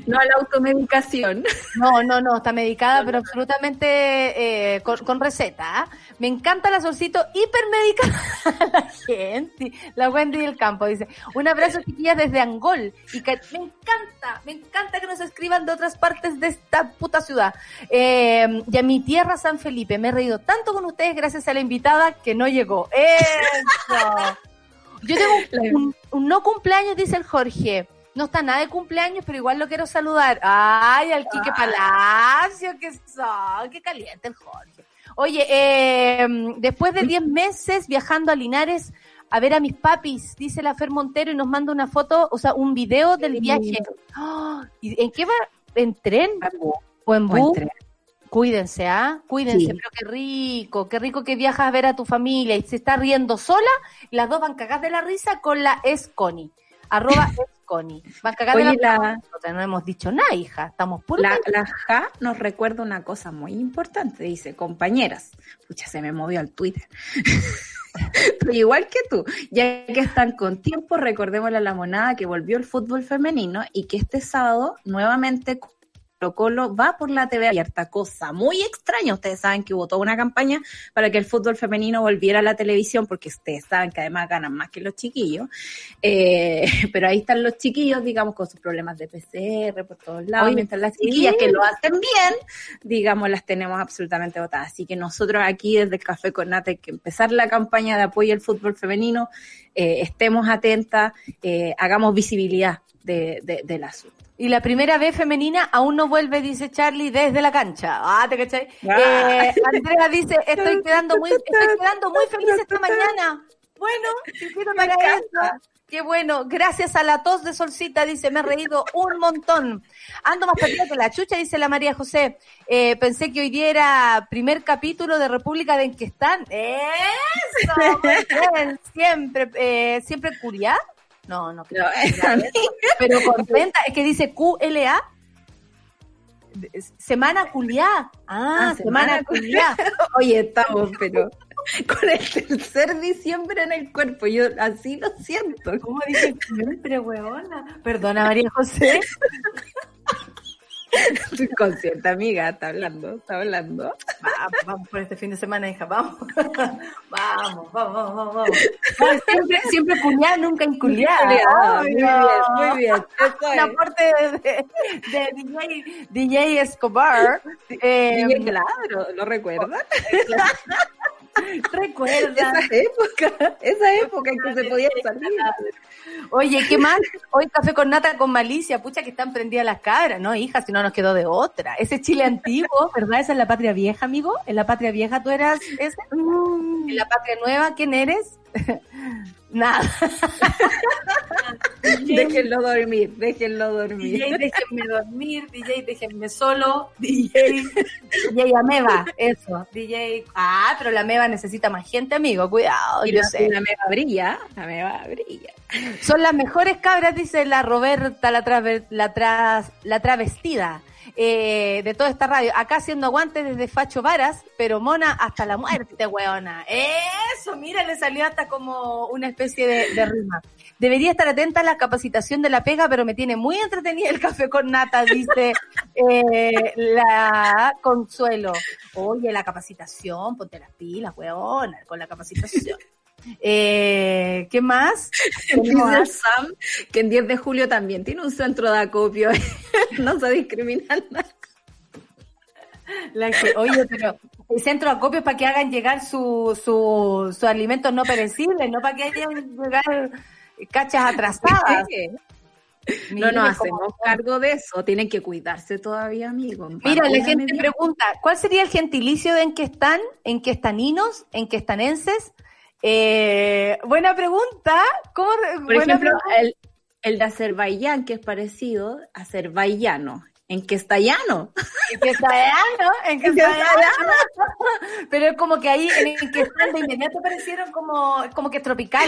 No a la automedicación. No, no, no, está medicada, pero absolutamente eh, con, con receta. ¿ah? Me encanta la solcito hipermedicada la gente. La Wendy del campo dice, un abrazo chiquillas desde Angol. Y que me encanta, me encanta que nos escriban de otras partes de esta puta ciudad. Eh, y a mi tierra San Felipe, me he reído tanto con ustedes gracias a la invitada que no llegó. ¡Eso! Yo tengo un, un- un no cumpleaños, dice el Jorge. No está nada de cumpleaños, pero igual lo quiero saludar. Ay, al Quique Palacio, que son, qué caliente el Jorge. Oye, eh, después de 10 meses viajando a Linares a ver a mis papis, dice la Fer Montero y nos manda una foto, o sea, un video del viaje. ¡Ah! ¿Y ¿En qué va? ¿En tren? ¿O en O en bus? tren. Cuídense, ¿ah? Cuídense, Sí. pero qué rico, qué rico que viajas a ver a tu familia y se está riendo sola, las dos van cagadas de la risa con la Esconi, arroba De Oye, la la- no hemos dicho nada, hija, estamos puros. La, la Ja nos recuerda una cosa muy importante. Dice, compañeras, pucha, se me movió al Twitter. Pero igual que tú, ya que están con tiempo, recordémosle a la monada que volvió el fútbol femenino y que este sábado nuevamente Colo Colo va por la TV abierta, cosa muy extraña. Ustedes saben que hubo toda una campaña para que el fútbol femenino volviera a la televisión, porque ustedes saben que además ganan más que los chiquillos. Eh, pero ahí están los chiquillos, digamos, con sus problemas de PCR por todos lados, Oye, mientras las sí. chiquillas que lo hacen bien, digamos, las tenemos absolutamente votadas. Así que nosotros aquí desde el Café con Nata hay que empezar la campaña de apoyo al fútbol femenino, eh, estemos atentas, eh, hagamos visibilidad de, de- del asunto. Y la primera vez femenina aún no vuelve, dice Charlie, desde la cancha. Ah, ¿te cachai? Ah. Eh, Andrea dice, estoy quedando muy, estoy quedando muy feliz esta mañana. Bueno, sirviendo para eso. Qué bueno, gracias a la tos de Solcita, dice, me he reído un montón. Ando más perdida que la chucha, dice la María José. Eh, pensé que hoy día era primer capítulo de República de Enquistán. ¡Eso! Muy bien, siempre, eh, siempre curiá. No, no creo. eso. Pero contenta, es que dice QLA. Semana culiá. Ah, Ah, semana semana culiá. Oye, estamos, pero con el tercer diciembre en el cuerpo, yo así lo siento. ¿Cómo dice siempre, huevona? Perdona, María José. Estoy consciente, amiga, está hablando, está hablando. Vamos, vamos por este fin de semana, hija, vamos. Vamos, vamos, vamos, vamos. Siempre, siempre culiá, nunca Ay, muy no. bien, muy bien, eso Un es. aporte de, de, de DJ, DJ Escobar. Eh, Bien, claro, ¿lo recuerdas? Recuerda. Esa época, esa época en que se podía salir. Oye, ¿qué más? Hoy café con nata con malicia, pucha que están prendidas las cabras, ¿no, hija? Si no nos quedó de otra. Ese Chile antiguo, ¿verdad? Esa es la patria vieja, amigo. En la patria vieja tú eras ese. Mm, En la patria nueva, ¿quién eres? Nada. Déjenlo dormir, déjenlo dormir. DJ, déjenme dormir, DJ, déjenme solo, DJ, DJ Ameba, eso, DJ, ah, pero la Ameba necesita más gente, amigo, cuidado, Y yo la, sé. la mega brilla, la mega brilla. Son las mejores cabras, dice la Roberta, la, traver- la, la travestida eh, de toda esta radio. Acá haciendo aguante desde Facho Varas, pero mona hasta la muerte, weona. Eso, mira, le salió hasta como una especie de, de rima. Debería estar atenta a la capacitación de la pega, pero me tiene muy entretenida el café con nata, dice eh, la Consuelo. Oye, la capacitación, ponte las pilas, weona, con la capacitación. Eh, ¿Qué más? Sam que en 10 de julio también tiene un centro de acopio. no se discriminan nada. La que- oye, pero el centro de acopio es para que hagan llegar sus su, su alimentos no perecibles, no para que hagan llegar cachas atrasadas. No nos hacemos cargo de eso. Tienen que cuidarse todavía, amigos. Mira, la gente pregunta, ¿cuál sería el gentilicio de en que están, en que estaninos, en que estanenses? Eh, buena pregunta. ¿Cómo, re- Por buena ejemplo, pregunta. el, el de Azerbaiyán, que es parecido a azerbaiyano. En que está llano. En que está allá, ¿no? En que está allá. Pero es como que ahí, en el que están de inmediato parecieron como, como que tropical.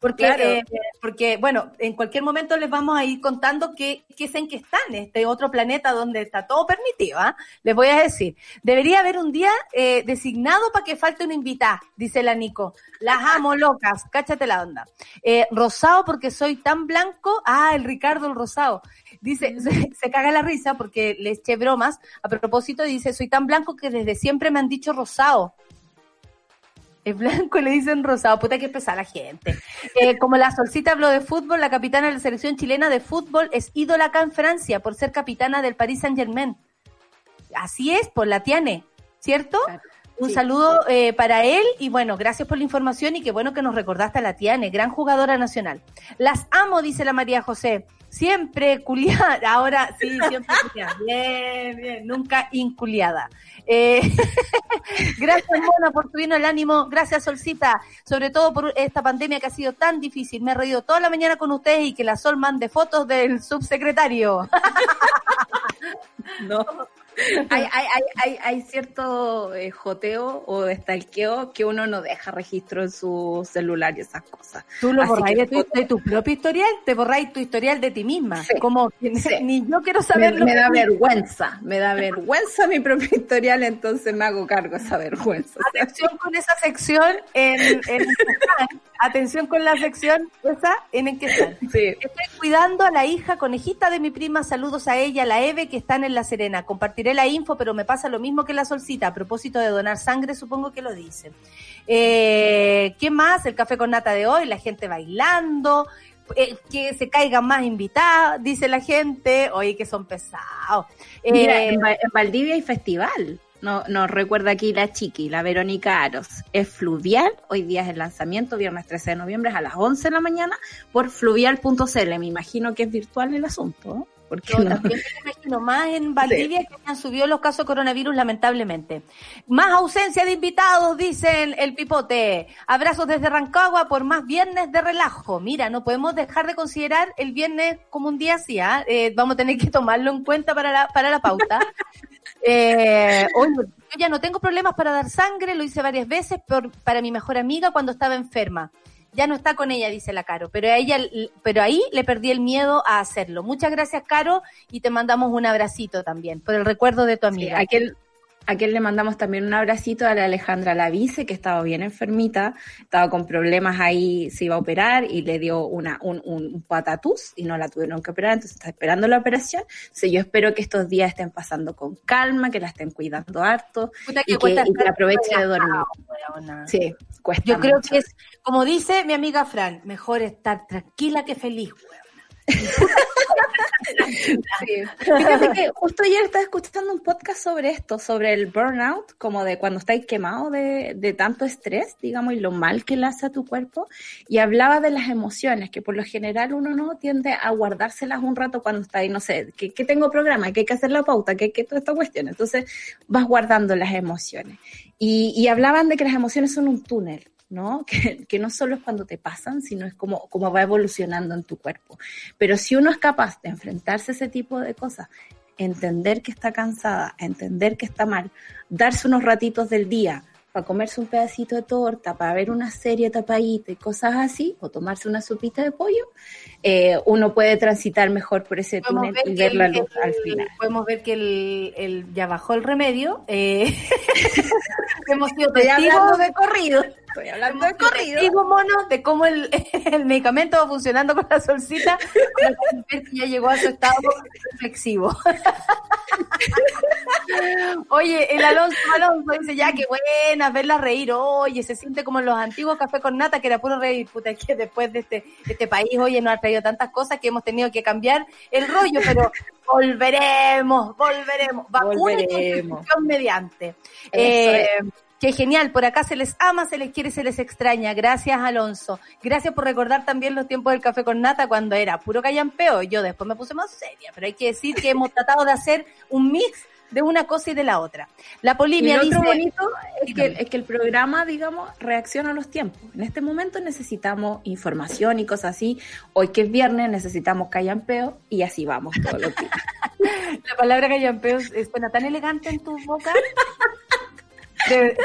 Porque, Claro. eh, porque, bueno, en cualquier momento les vamos a ir contando qué, qué es en que están, este otro planeta donde está todo permitido, ¿ah? Les voy a decir. Debería haber un día eh, designado para que falte una invitada, dice la Nico. Las amo locas, cáchate la onda. Eh, rosado porque soy tan blanco. Ah, el Ricardo el rosado. Dice, se, se caga la risa porque le eché bromas. A propósito, dice, soy tan blanco que desde siempre me han dicho rosado. Es blanco y le dicen rosado. Puta que pesar la gente. Eh, como la Solcita habló de fútbol, la capitana de la selección chilena de fútbol es ídola acá en Francia por ser capitana del Paris Saint Germain. Así es, por la Tiane, ¿cierto? Claro. Un Sí. saludo eh, para él y bueno, gracias por la información y qué bueno que nos recordaste a la Tiane, gran jugadora nacional. Las amo, dice la María José. Siempre culiada, ahora sí, siempre culiada. Bien, bien, nunca inculiada. Eh, gracias, Mona, por tu vino el ánimo. Gracias, Solcita, sobre todo por esta pandemia que ha sido tan difícil. Me he reído toda la mañana con ustedes y que la Sol mande fotos del subsecretario. No. Hay, hay, hay, hay, hay cierto eh, joteo o estalqueo que uno no deja registro en su celular y esas cosas. Tú lo borráis de tu, de tu propio historial, te borráis tu historial de ti misma. Sí. Como que Sí. ni yo quiero Me, saber lo me que da vergüenza, me da vergüenza mi propio historial, entonces me hago cargo de esa vergüenza. Atención con esa sección en. Atención con la sección esa en el que están. Sí. Estoy cuidando a la hija conejita de mi prima. Saludos a ella, la Eve, que están en La Serena. Compartiré la info, pero me pasa lo mismo que la solcita. A propósito de donar sangre, supongo que lo dicen. Eh, ¿Qué más? El café con nata de hoy, la gente bailando. eh, que se caigan más invitados, dice la gente. Oye, que son pesados. Eh, Mira, en, Va- en Valdivia hay festival. No, nos recuerda aquí la chiqui, la Verónica Aros. Es fluvial. Hoy día es el lanzamiento, viernes 13 de noviembre a las 11 de la mañana por fluvial.cl. Me imagino que es virtual el asunto. ¿no? Porque no- también me imagino más en Valdivia que han subido los casos de coronavirus lamentablemente. Más ausencia de invitados, dicen el pipote. Abrazos desde Rancagua por más viernes de relajo. Mira, no podemos dejar de considerar el viernes como un día así, ¿ah? Eh, vamos a tener que tomarlo en cuenta para la, para la pauta. Eh, oye, yo ya no tengo problemas para dar sangre, lo hice varias veces por, para mi mejor amiga cuando estaba enferma. Ya no está con ella, dice la Caro, pero a ella, pero ahí le perdí el miedo a hacerlo. Muchas gracias, Caro, y te mandamos un abracito también por el recuerdo de tu Sí, amiga. Aquel, aquel le mandamos también un abracito a la Alejandra Lavice, que estaba bien enfermita, estaba con problemas ahí, se iba a operar y le dio una, un, un patatús y no la tuvieron que operar, entonces está esperando la operación. Entonces yo espero que estos días estén pasando con calma, que la estén cuidando harto Puta y que, y aproveche de dormir. Sí, cuesta Yo creo mucho. que es, como dice mi amiga Fran, mejor estar tranquila que feliz. Sí. Fíjate que justo ayer estaba escuchando un podcast sobre esto, sobre el burnout, como de cuando estáis quemados de, de tanto estrés, digamos, y lo mal que le hace a tu cuerpo, y hablaba de las emociones, que por lo general uno no tiende a guardárselas un rato cuando está ahí, no sé, que, que tengo programa, que hay que hacer la pauta, que, que toda esta cuestión, entonces vas guardando las emociones. Y, y hablaban de que las emociones son un túnel, ¿no? Que, que, no solo es cuando te pasan, sino es como, como va evolucionando en tu cuerpo. Pero si uno es capaz de enfrentarse a ese tipo de cosas, entender que está cansada, entender que está mal, darse unos ratitos del día para comerse un pedacito de torta, para ver una serie tapadita y cosas así, o tomarse una sopita de pollo, eh, uno puede transitar mejor por ese túnel y ver la luz el, al final. Podemos ver que el, el, ya bajó el remedio. Eh, hemos sido testigos de corrido. Estoy hablando de corrido. Testigo mono de cómo el, el, medicamento va funcionando con la solcita, ya llegó a su estado reflexivo. Oye, el Alonso Alonso dice ya que buena verla reír, oye, se siente como en los antiguos café con nata que era puro reír, puta, que después de este, de este país, oye, nos ha traído tantas cosas que hemos tenido que cambiar el rollo, pero volveremos, volveremos, vacuna y mediante. Eh, Qué genial, por acá se les ama, se les quiere, se les extraña. Gracias, Alonso. Gracias por recordar también los tiempos del café con nata cuando era puro callampeo. Yo después me puse más seria, pero hay que decir que hemos tratado de hacer un mix de una cosa y de la otra. La polimia y dice... bonito es que, es que el programa, digamos, reacciona a los tiempos. En este momento necesitamos información y cosas así. Hoy que es viernes necesitamos callampeo y así vamos todos los días. la palabra callampeo suena tan elegante en tu boca. De,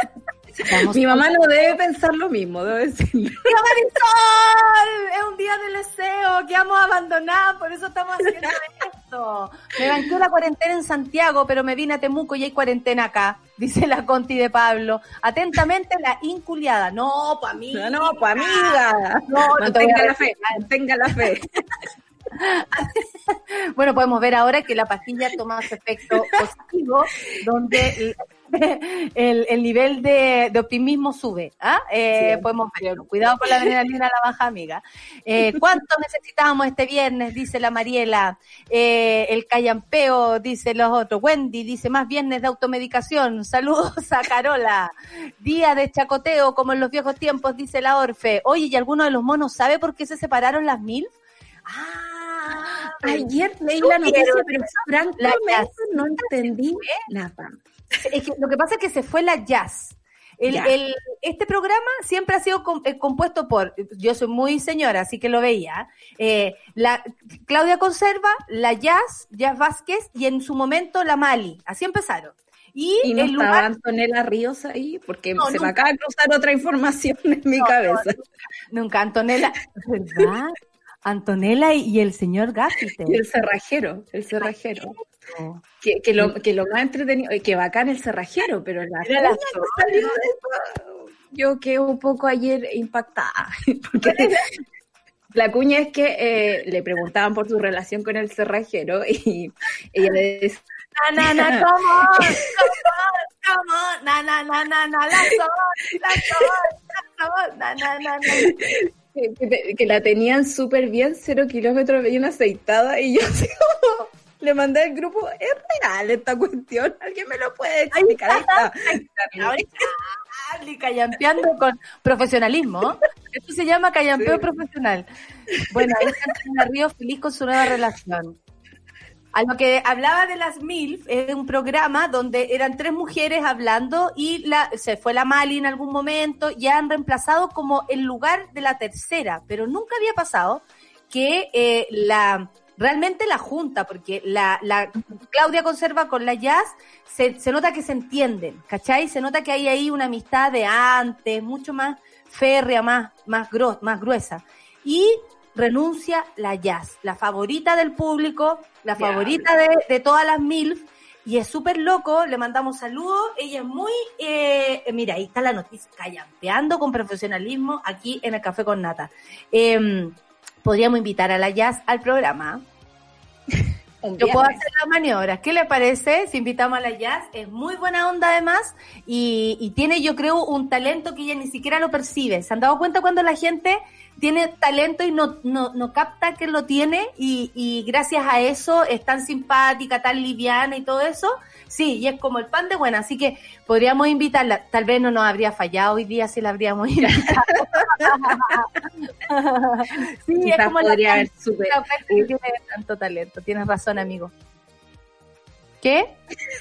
Mi mamá no debe pensar lo mismo, debo decirlo. ¡Tía Marisol! Es un día del deseo que vamos a abandonar, por eso estamos haciendo esto. Me banqué la cuarentena en Santiago, pero me vine a Temuco y hay cuarentena acá, dice la Conti de Pablo. Atentamente, la inculiada. No, pa' amiga. No, pa' amiga. No, no tenga la fe, tenga la fe. bueno, podemos ver ahora que la pastilla toma su efecto positivo, donde el, el nivel de, de, optimismo sube. ¿ah? Eh, sí, podemos ver. Cuidado con la adrenalina, la baja amiga. Eh, ¿Cuánto necesitamos este viernes? Dice la Mariela. Eh, el callampeo, dice los otros. Wendy dice más viernes de automedicación. Saludos a Carola. Día de chacoteo, como en los viejos tiempos, dice la Orfe. Oye, ¿y alguno de los monos sabe por qué se separaron las mil? Ah, ayer leí la noticia, pero francamente no entendí nada. Es que lo que pasa es que se fue la jazz. El, el, este programa siempre ha sido eh, compuesto por, yo soy muy señora, así que lo veía, eh, la Claudia Conserva, la Jazz, Jazz Vázquez y en su momento la Mali. Así empezaron. Y, ¿Y no el estaba lugar... Antonella Ríos ahí, porque No, se nunca. me acaba de cruzar otra información en mi No, cabeza. no, nunca, Antonella, ¿verdad? Antonella y, el señor Gaffiter. Y el cerrajero, el cerrajero. Que, que, lo, que lo más entretenido, eh, que bacán el cerrajero, pero la, la salió de yo quedé un poco ayer impactada. Porque la cuña es que eh, le preguntaban por su relación con el cerrajero y ella le decía, Na, na, na, on, come on, na, na, na, na, na, la son, la son, la son, na, na, na, na. Que, que- que la tenían súper bien, cero kilómetros bien aceitada, y yo así como le mandé al grupo, es real esta cuestión, alguien me lo puede explicar. Ahí está. Ahora está, y callampeando con profesionalismo. Esto se llama callampeo profesional. Bueno, ahí está Ríos feliz con su nueva relación. A lo que hablaba de las MILF, es un programa donde eran tres mujeres hablando y se fue la Mali en algún momento y han reemplazado como el lugar de la tercera, pero nunca había pasado que eh, la realmente la junta, porque la, la Claudia Conserva con la Jazz se, se nota que se entienden, ¿cachai? Se nota que hay ahí una amistad de antes, mucho más férrea, más, más, gros, más gruesa. Y renuncia la Jazz, la favorita del público, la favorita de, de todas las MILF, y es súper loco, le mandamos saludos, ella es muy, eh, mira, ahí está la noticia, callampeando con profesionalismo aquí en el Café con Nata. Eh, podríamos invitar a la Jazz al programa. Yo puedo hacer las maniobras. ¿Qué le parece si invitamos a la Jazz? Es muy buena onda además y, y tiene yo creo un talento que ella ni siquiera lo percibe. ¿Se han dado cuenta cuando la gente tiene talento y no, no, no capta que lo tiene y, y gracias a eso es tan simpática, tan liviana y todo eso. Sí, y es como el pan de buena, así que podríamos invitarla. Tal vez no nos habría fallado hoy día si la habríamos invitado. sí, es como la podría haber super- la oferta que tiene tanto talento. Tienes razón, amigo. ¿Qué?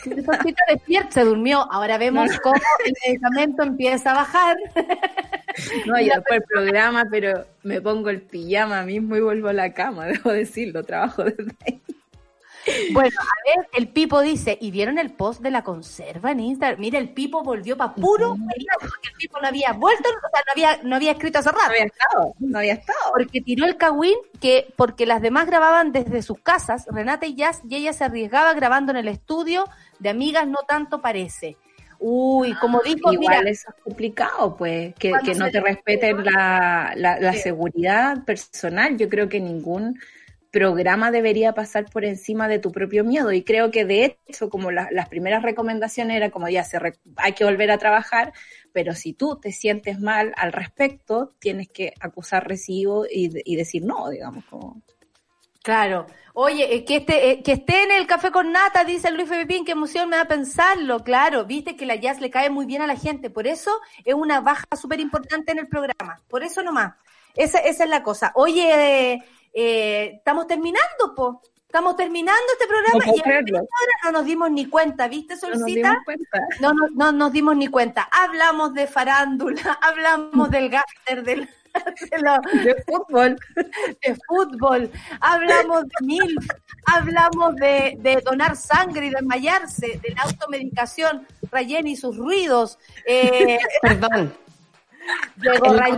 Solcita despierta, se durmió. Ahora vemos cómo el medicamento empieza a bajar. No, yo después el programa, pero me pongo el pijama mismo y vuelvo a la cama, debo decirlo, trabajo desde ahí. Bueno, a ver, el Pipo dice, ¿y vieron el post de la conserva en Instagram? Mira, el Pipo volvió para puro porque el Pipo no había vuelto, o sea, no había, no había escrito hace rato. No había estado, no había estado. Porque tiró el cagüín que, porque las demás grababan desde sus casas, Renata y Jazz, y ella se arriesgaba grabando en el estudio, de amigas no tanto parece. Uy, como dijo, Igual mira, eso es complicado, pues, que, no te respeten la, la, la Sí. seguridad personal. Yo creo que ningún programa debería pasar por encima de tu propio miedo. Y creo que de hecho, como la- las primeras recomendaciones era como ya se hay que volver a trabajar, pero si tú te sientes mal al respecto, tienes que acusar recibo y, y decir no, digamos, como Claro. Oye, eh, que, este, eh, que esté en el café con nata, dice Luis Pepín, qué emoción me da pensarlo. Claro, viste que la jazz le cae muy bien a la gente. Por eso es una baja súper importante en el programa. Por eso nomás. Esa, esa es la cosa. Oye, eh, estamos terminando, po. Estamos terminando este programa No y a creerlo. esta hora no nos dimos ni cuenta, ¿viste, no nos Solcita? dimos cuenta. No, no, no nos dimos ni cuenta. Hablamos de farándula, hablamos del gáster, del, de lo- De fútbol. de fútbol, hablamos de MILF, hablamos de, de donar sangre y desmayarse, de la automedicación, Rayen y sus ruidos. Eh, Perdón. Llegó En la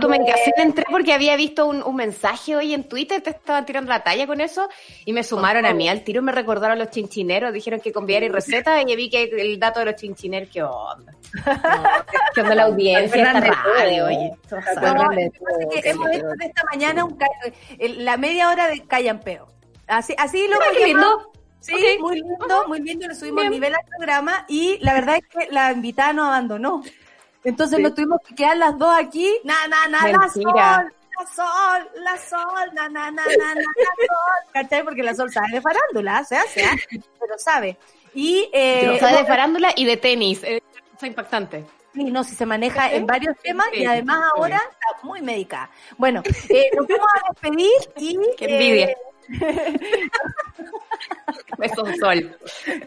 entré porque había visto un, un mensaje hoy en Twitter, te estaban tirando la talla con eso y me sumaron a mí al tiro, me recordaron los chinchineros, dijeron que con y receta y vi que el dato de los chinchineros, ¿qué onda? ¿Qué onda la audiencia esta radio? Oye, No, lo hemos hecho de esta mañana un ca- el- la media hora de callampeo. Así, así lo hemos lindo. Sí, muy lindo, muy lindo, le subimos Bien. nivel al programa y la verdad es que la invitada nos abandonó. Entonces Sí. nos tuvimos que quedar las dos aquí, na, na, na, la sol, la sol, la sol, na, na, na, na, na, la sol. ¿Cachai? Porque la sol sabe de farándula, se hace, ¿ah? pero sabe. Y, eh, Pero sabe de farándula y de tenis, es impactante. Sí, no, si se maneja en varios temas y además ahora está muy médica. Bueno, eh, nos vamos a despedir y... Qué envidia. eh, Besos sol.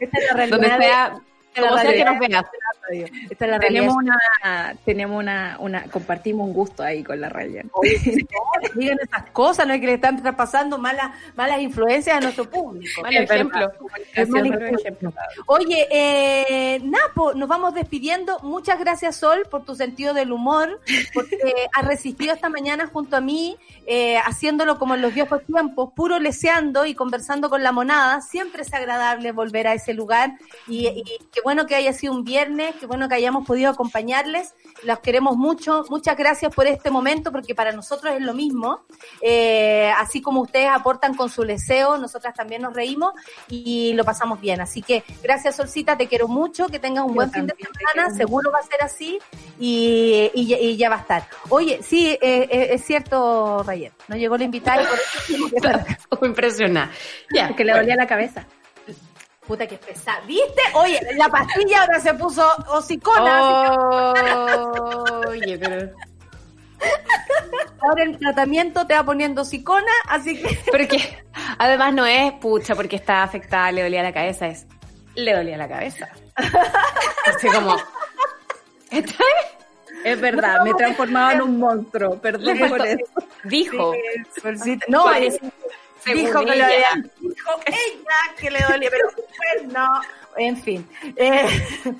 esta es la realidad. Donde de- sea, como sea que realidad nos veas. de la radio. Esta es la realidad. Tenemos una, tenemos una, una, compartimos un gusto ahí con la Rayen. No, digan esas cosas, no es que le están traspasando malas, malas influencias a nuestro público. Mal ejemplo. Ejemplo. Oye, eh, Napo, nos vamos despidiendo. Muchas gracias, Sol, por tu sentido del humor, porque has resistido esta mañana junto a mí, eh, haciéndolo como en los viejos tiempos, puro leseando y conversando con la monada. Siempre es agradable volver a ese lugar y, y qué bueno que haya sido un viernes, qué bueno que hayamos podido acompañarles. Los queremos mucho. Muchas gracias por este momento, porque para nosotros es lo mismo. Eh, así como ustedes aportan con su deseo, nosotras también nos reímos y lo pasamos bien. Así que gracias, Solcita, te quiero mucho, que tengas un Yo buen fin de semana, seguro va a ser así y, y, ya- y ya va a estar. Oye, sí, eh, eh, es cierto, Rayen, no llegó la invitada y por eso impresiona. Ya, Que le dolía la cabeza. Puta que pesada. ¿Viste? Oye, la pastilla ahora se puso hocicona. así Oye, pero... ahora el tratamiento te va poniendo hocicona, así que Porque además no es pucha porque está afectada, le dolía la cabeza, es le dolía la cabeza. Así como. ¿Está Es verdad, me he transformado en un monstruo. Perdón por eso. Dijo. No, es- según dijo que le ella. dolía. Dijo ella que le dolía, pero pues no. En fin, eh,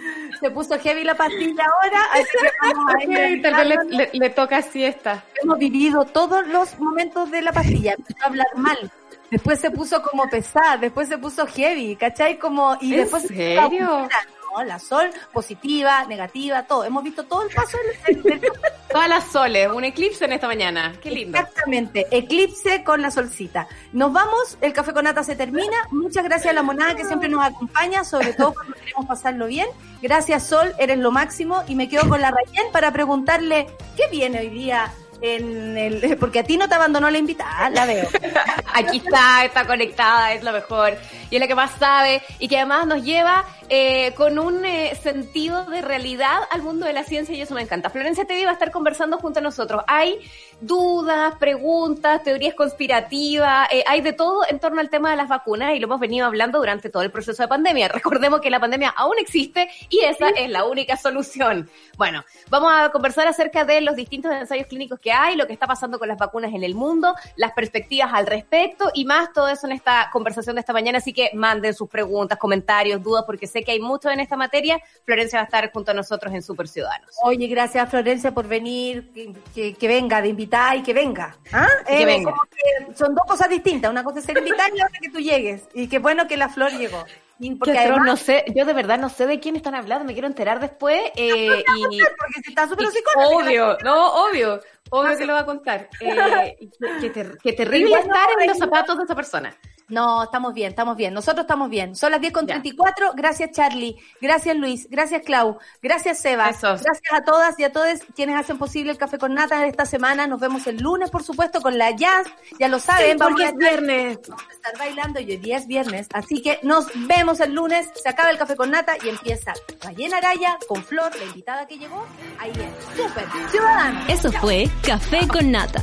se puso heavy la pastilla ahora, así que vamos a tal vez le, le- le toca siesta. hemos vivido todos los momentos de la pastilla. Empezó a hablar mal. Después se puso como pesada, después se puso heavy, ¿cachai? Como, y ¿En después se serio? aburrida. No, la sol, positiva, negativa, todo. Hemos visto todo el paso del, del- del- Todas las soles, un eclipse en esta mañana. Qué lindo. Exactamente, eclipse con la solcita. Nos vamos, el café con nata se termina. Muchas gracias a la monada que siempre nos acompaña, sobre todo cuando queremos pasarlo bien. Gracias Sol, eres lo máximo. Y me quedo con la Rayen para preguntarle, ¿qué viene hoy día en el, porque a ti no te abandonó la invitada, la veo. Aquí está, está conectada, es lo mejor. Y es la que más sabe y que además nos lleva eh, con un eh, sentido de realidad al mundo de la ciencia y eso me encanta. Florencia Tevi va a estar conversando junto a nosotros. Hay dudas, preguntas, teorías conspirativas, eh, hay de todo en torno al tema de las vacunas y lo hemos venido hablando durante todo el proceso de pandemia. Recordemos que la pandemia aún existe y esa es la única solución. Bueno, vamos a conversar acerca de los distintos ensayos clínicos que hay, lo que está pasando con las vacunas en el mundo, las perspectivas al respecto y más todo eso en esta conversación de esta mañana. Así que manden sus preguntas, comentarios, dudas, porque sé que hay mucho en esta materia. Florencia va a estar junto a nosotros en Super Ciudadanos. Oye, gracias Florencia por venir, que, que- que venga de invitada y que venga. ¿Ah? Que Eh, venga. como que son dos cosas distintas. Una cosa es ser invitada y otra que tú llegues. Y qué bueno que la flor llegó. Porque además, no sé, yo de verdad no sé de quién están hablando, me quiero enterar después. eh, y, porque si está súper obvio, no, obvio, obvio que lo va a contar. Eh, qué, qué ter- qué terrible no, estar en los zapatos de esa persona. No, estamos bien, estamos bien. Nosotros estamos bien. Son las 10 con 34. Gracias, Charlie. Gracias, Luis. Gracias, Clau. Gracias, Seba. Gracias a todas y a todos quienes hacen posible el café con nata de esta semana. Nos vemos el lunes, por supuesto, con la jazz. Ya lo saben, porque a es viernes. Vamos a estar bailando y hoy día es viernes. Así que nos vemos el lunes. Se acaba el café con nata y empieza Rayena Araya con Flor, la invitada que llegó. Ahí es. Súper. Ciudadano. Eso fue Café con Nata.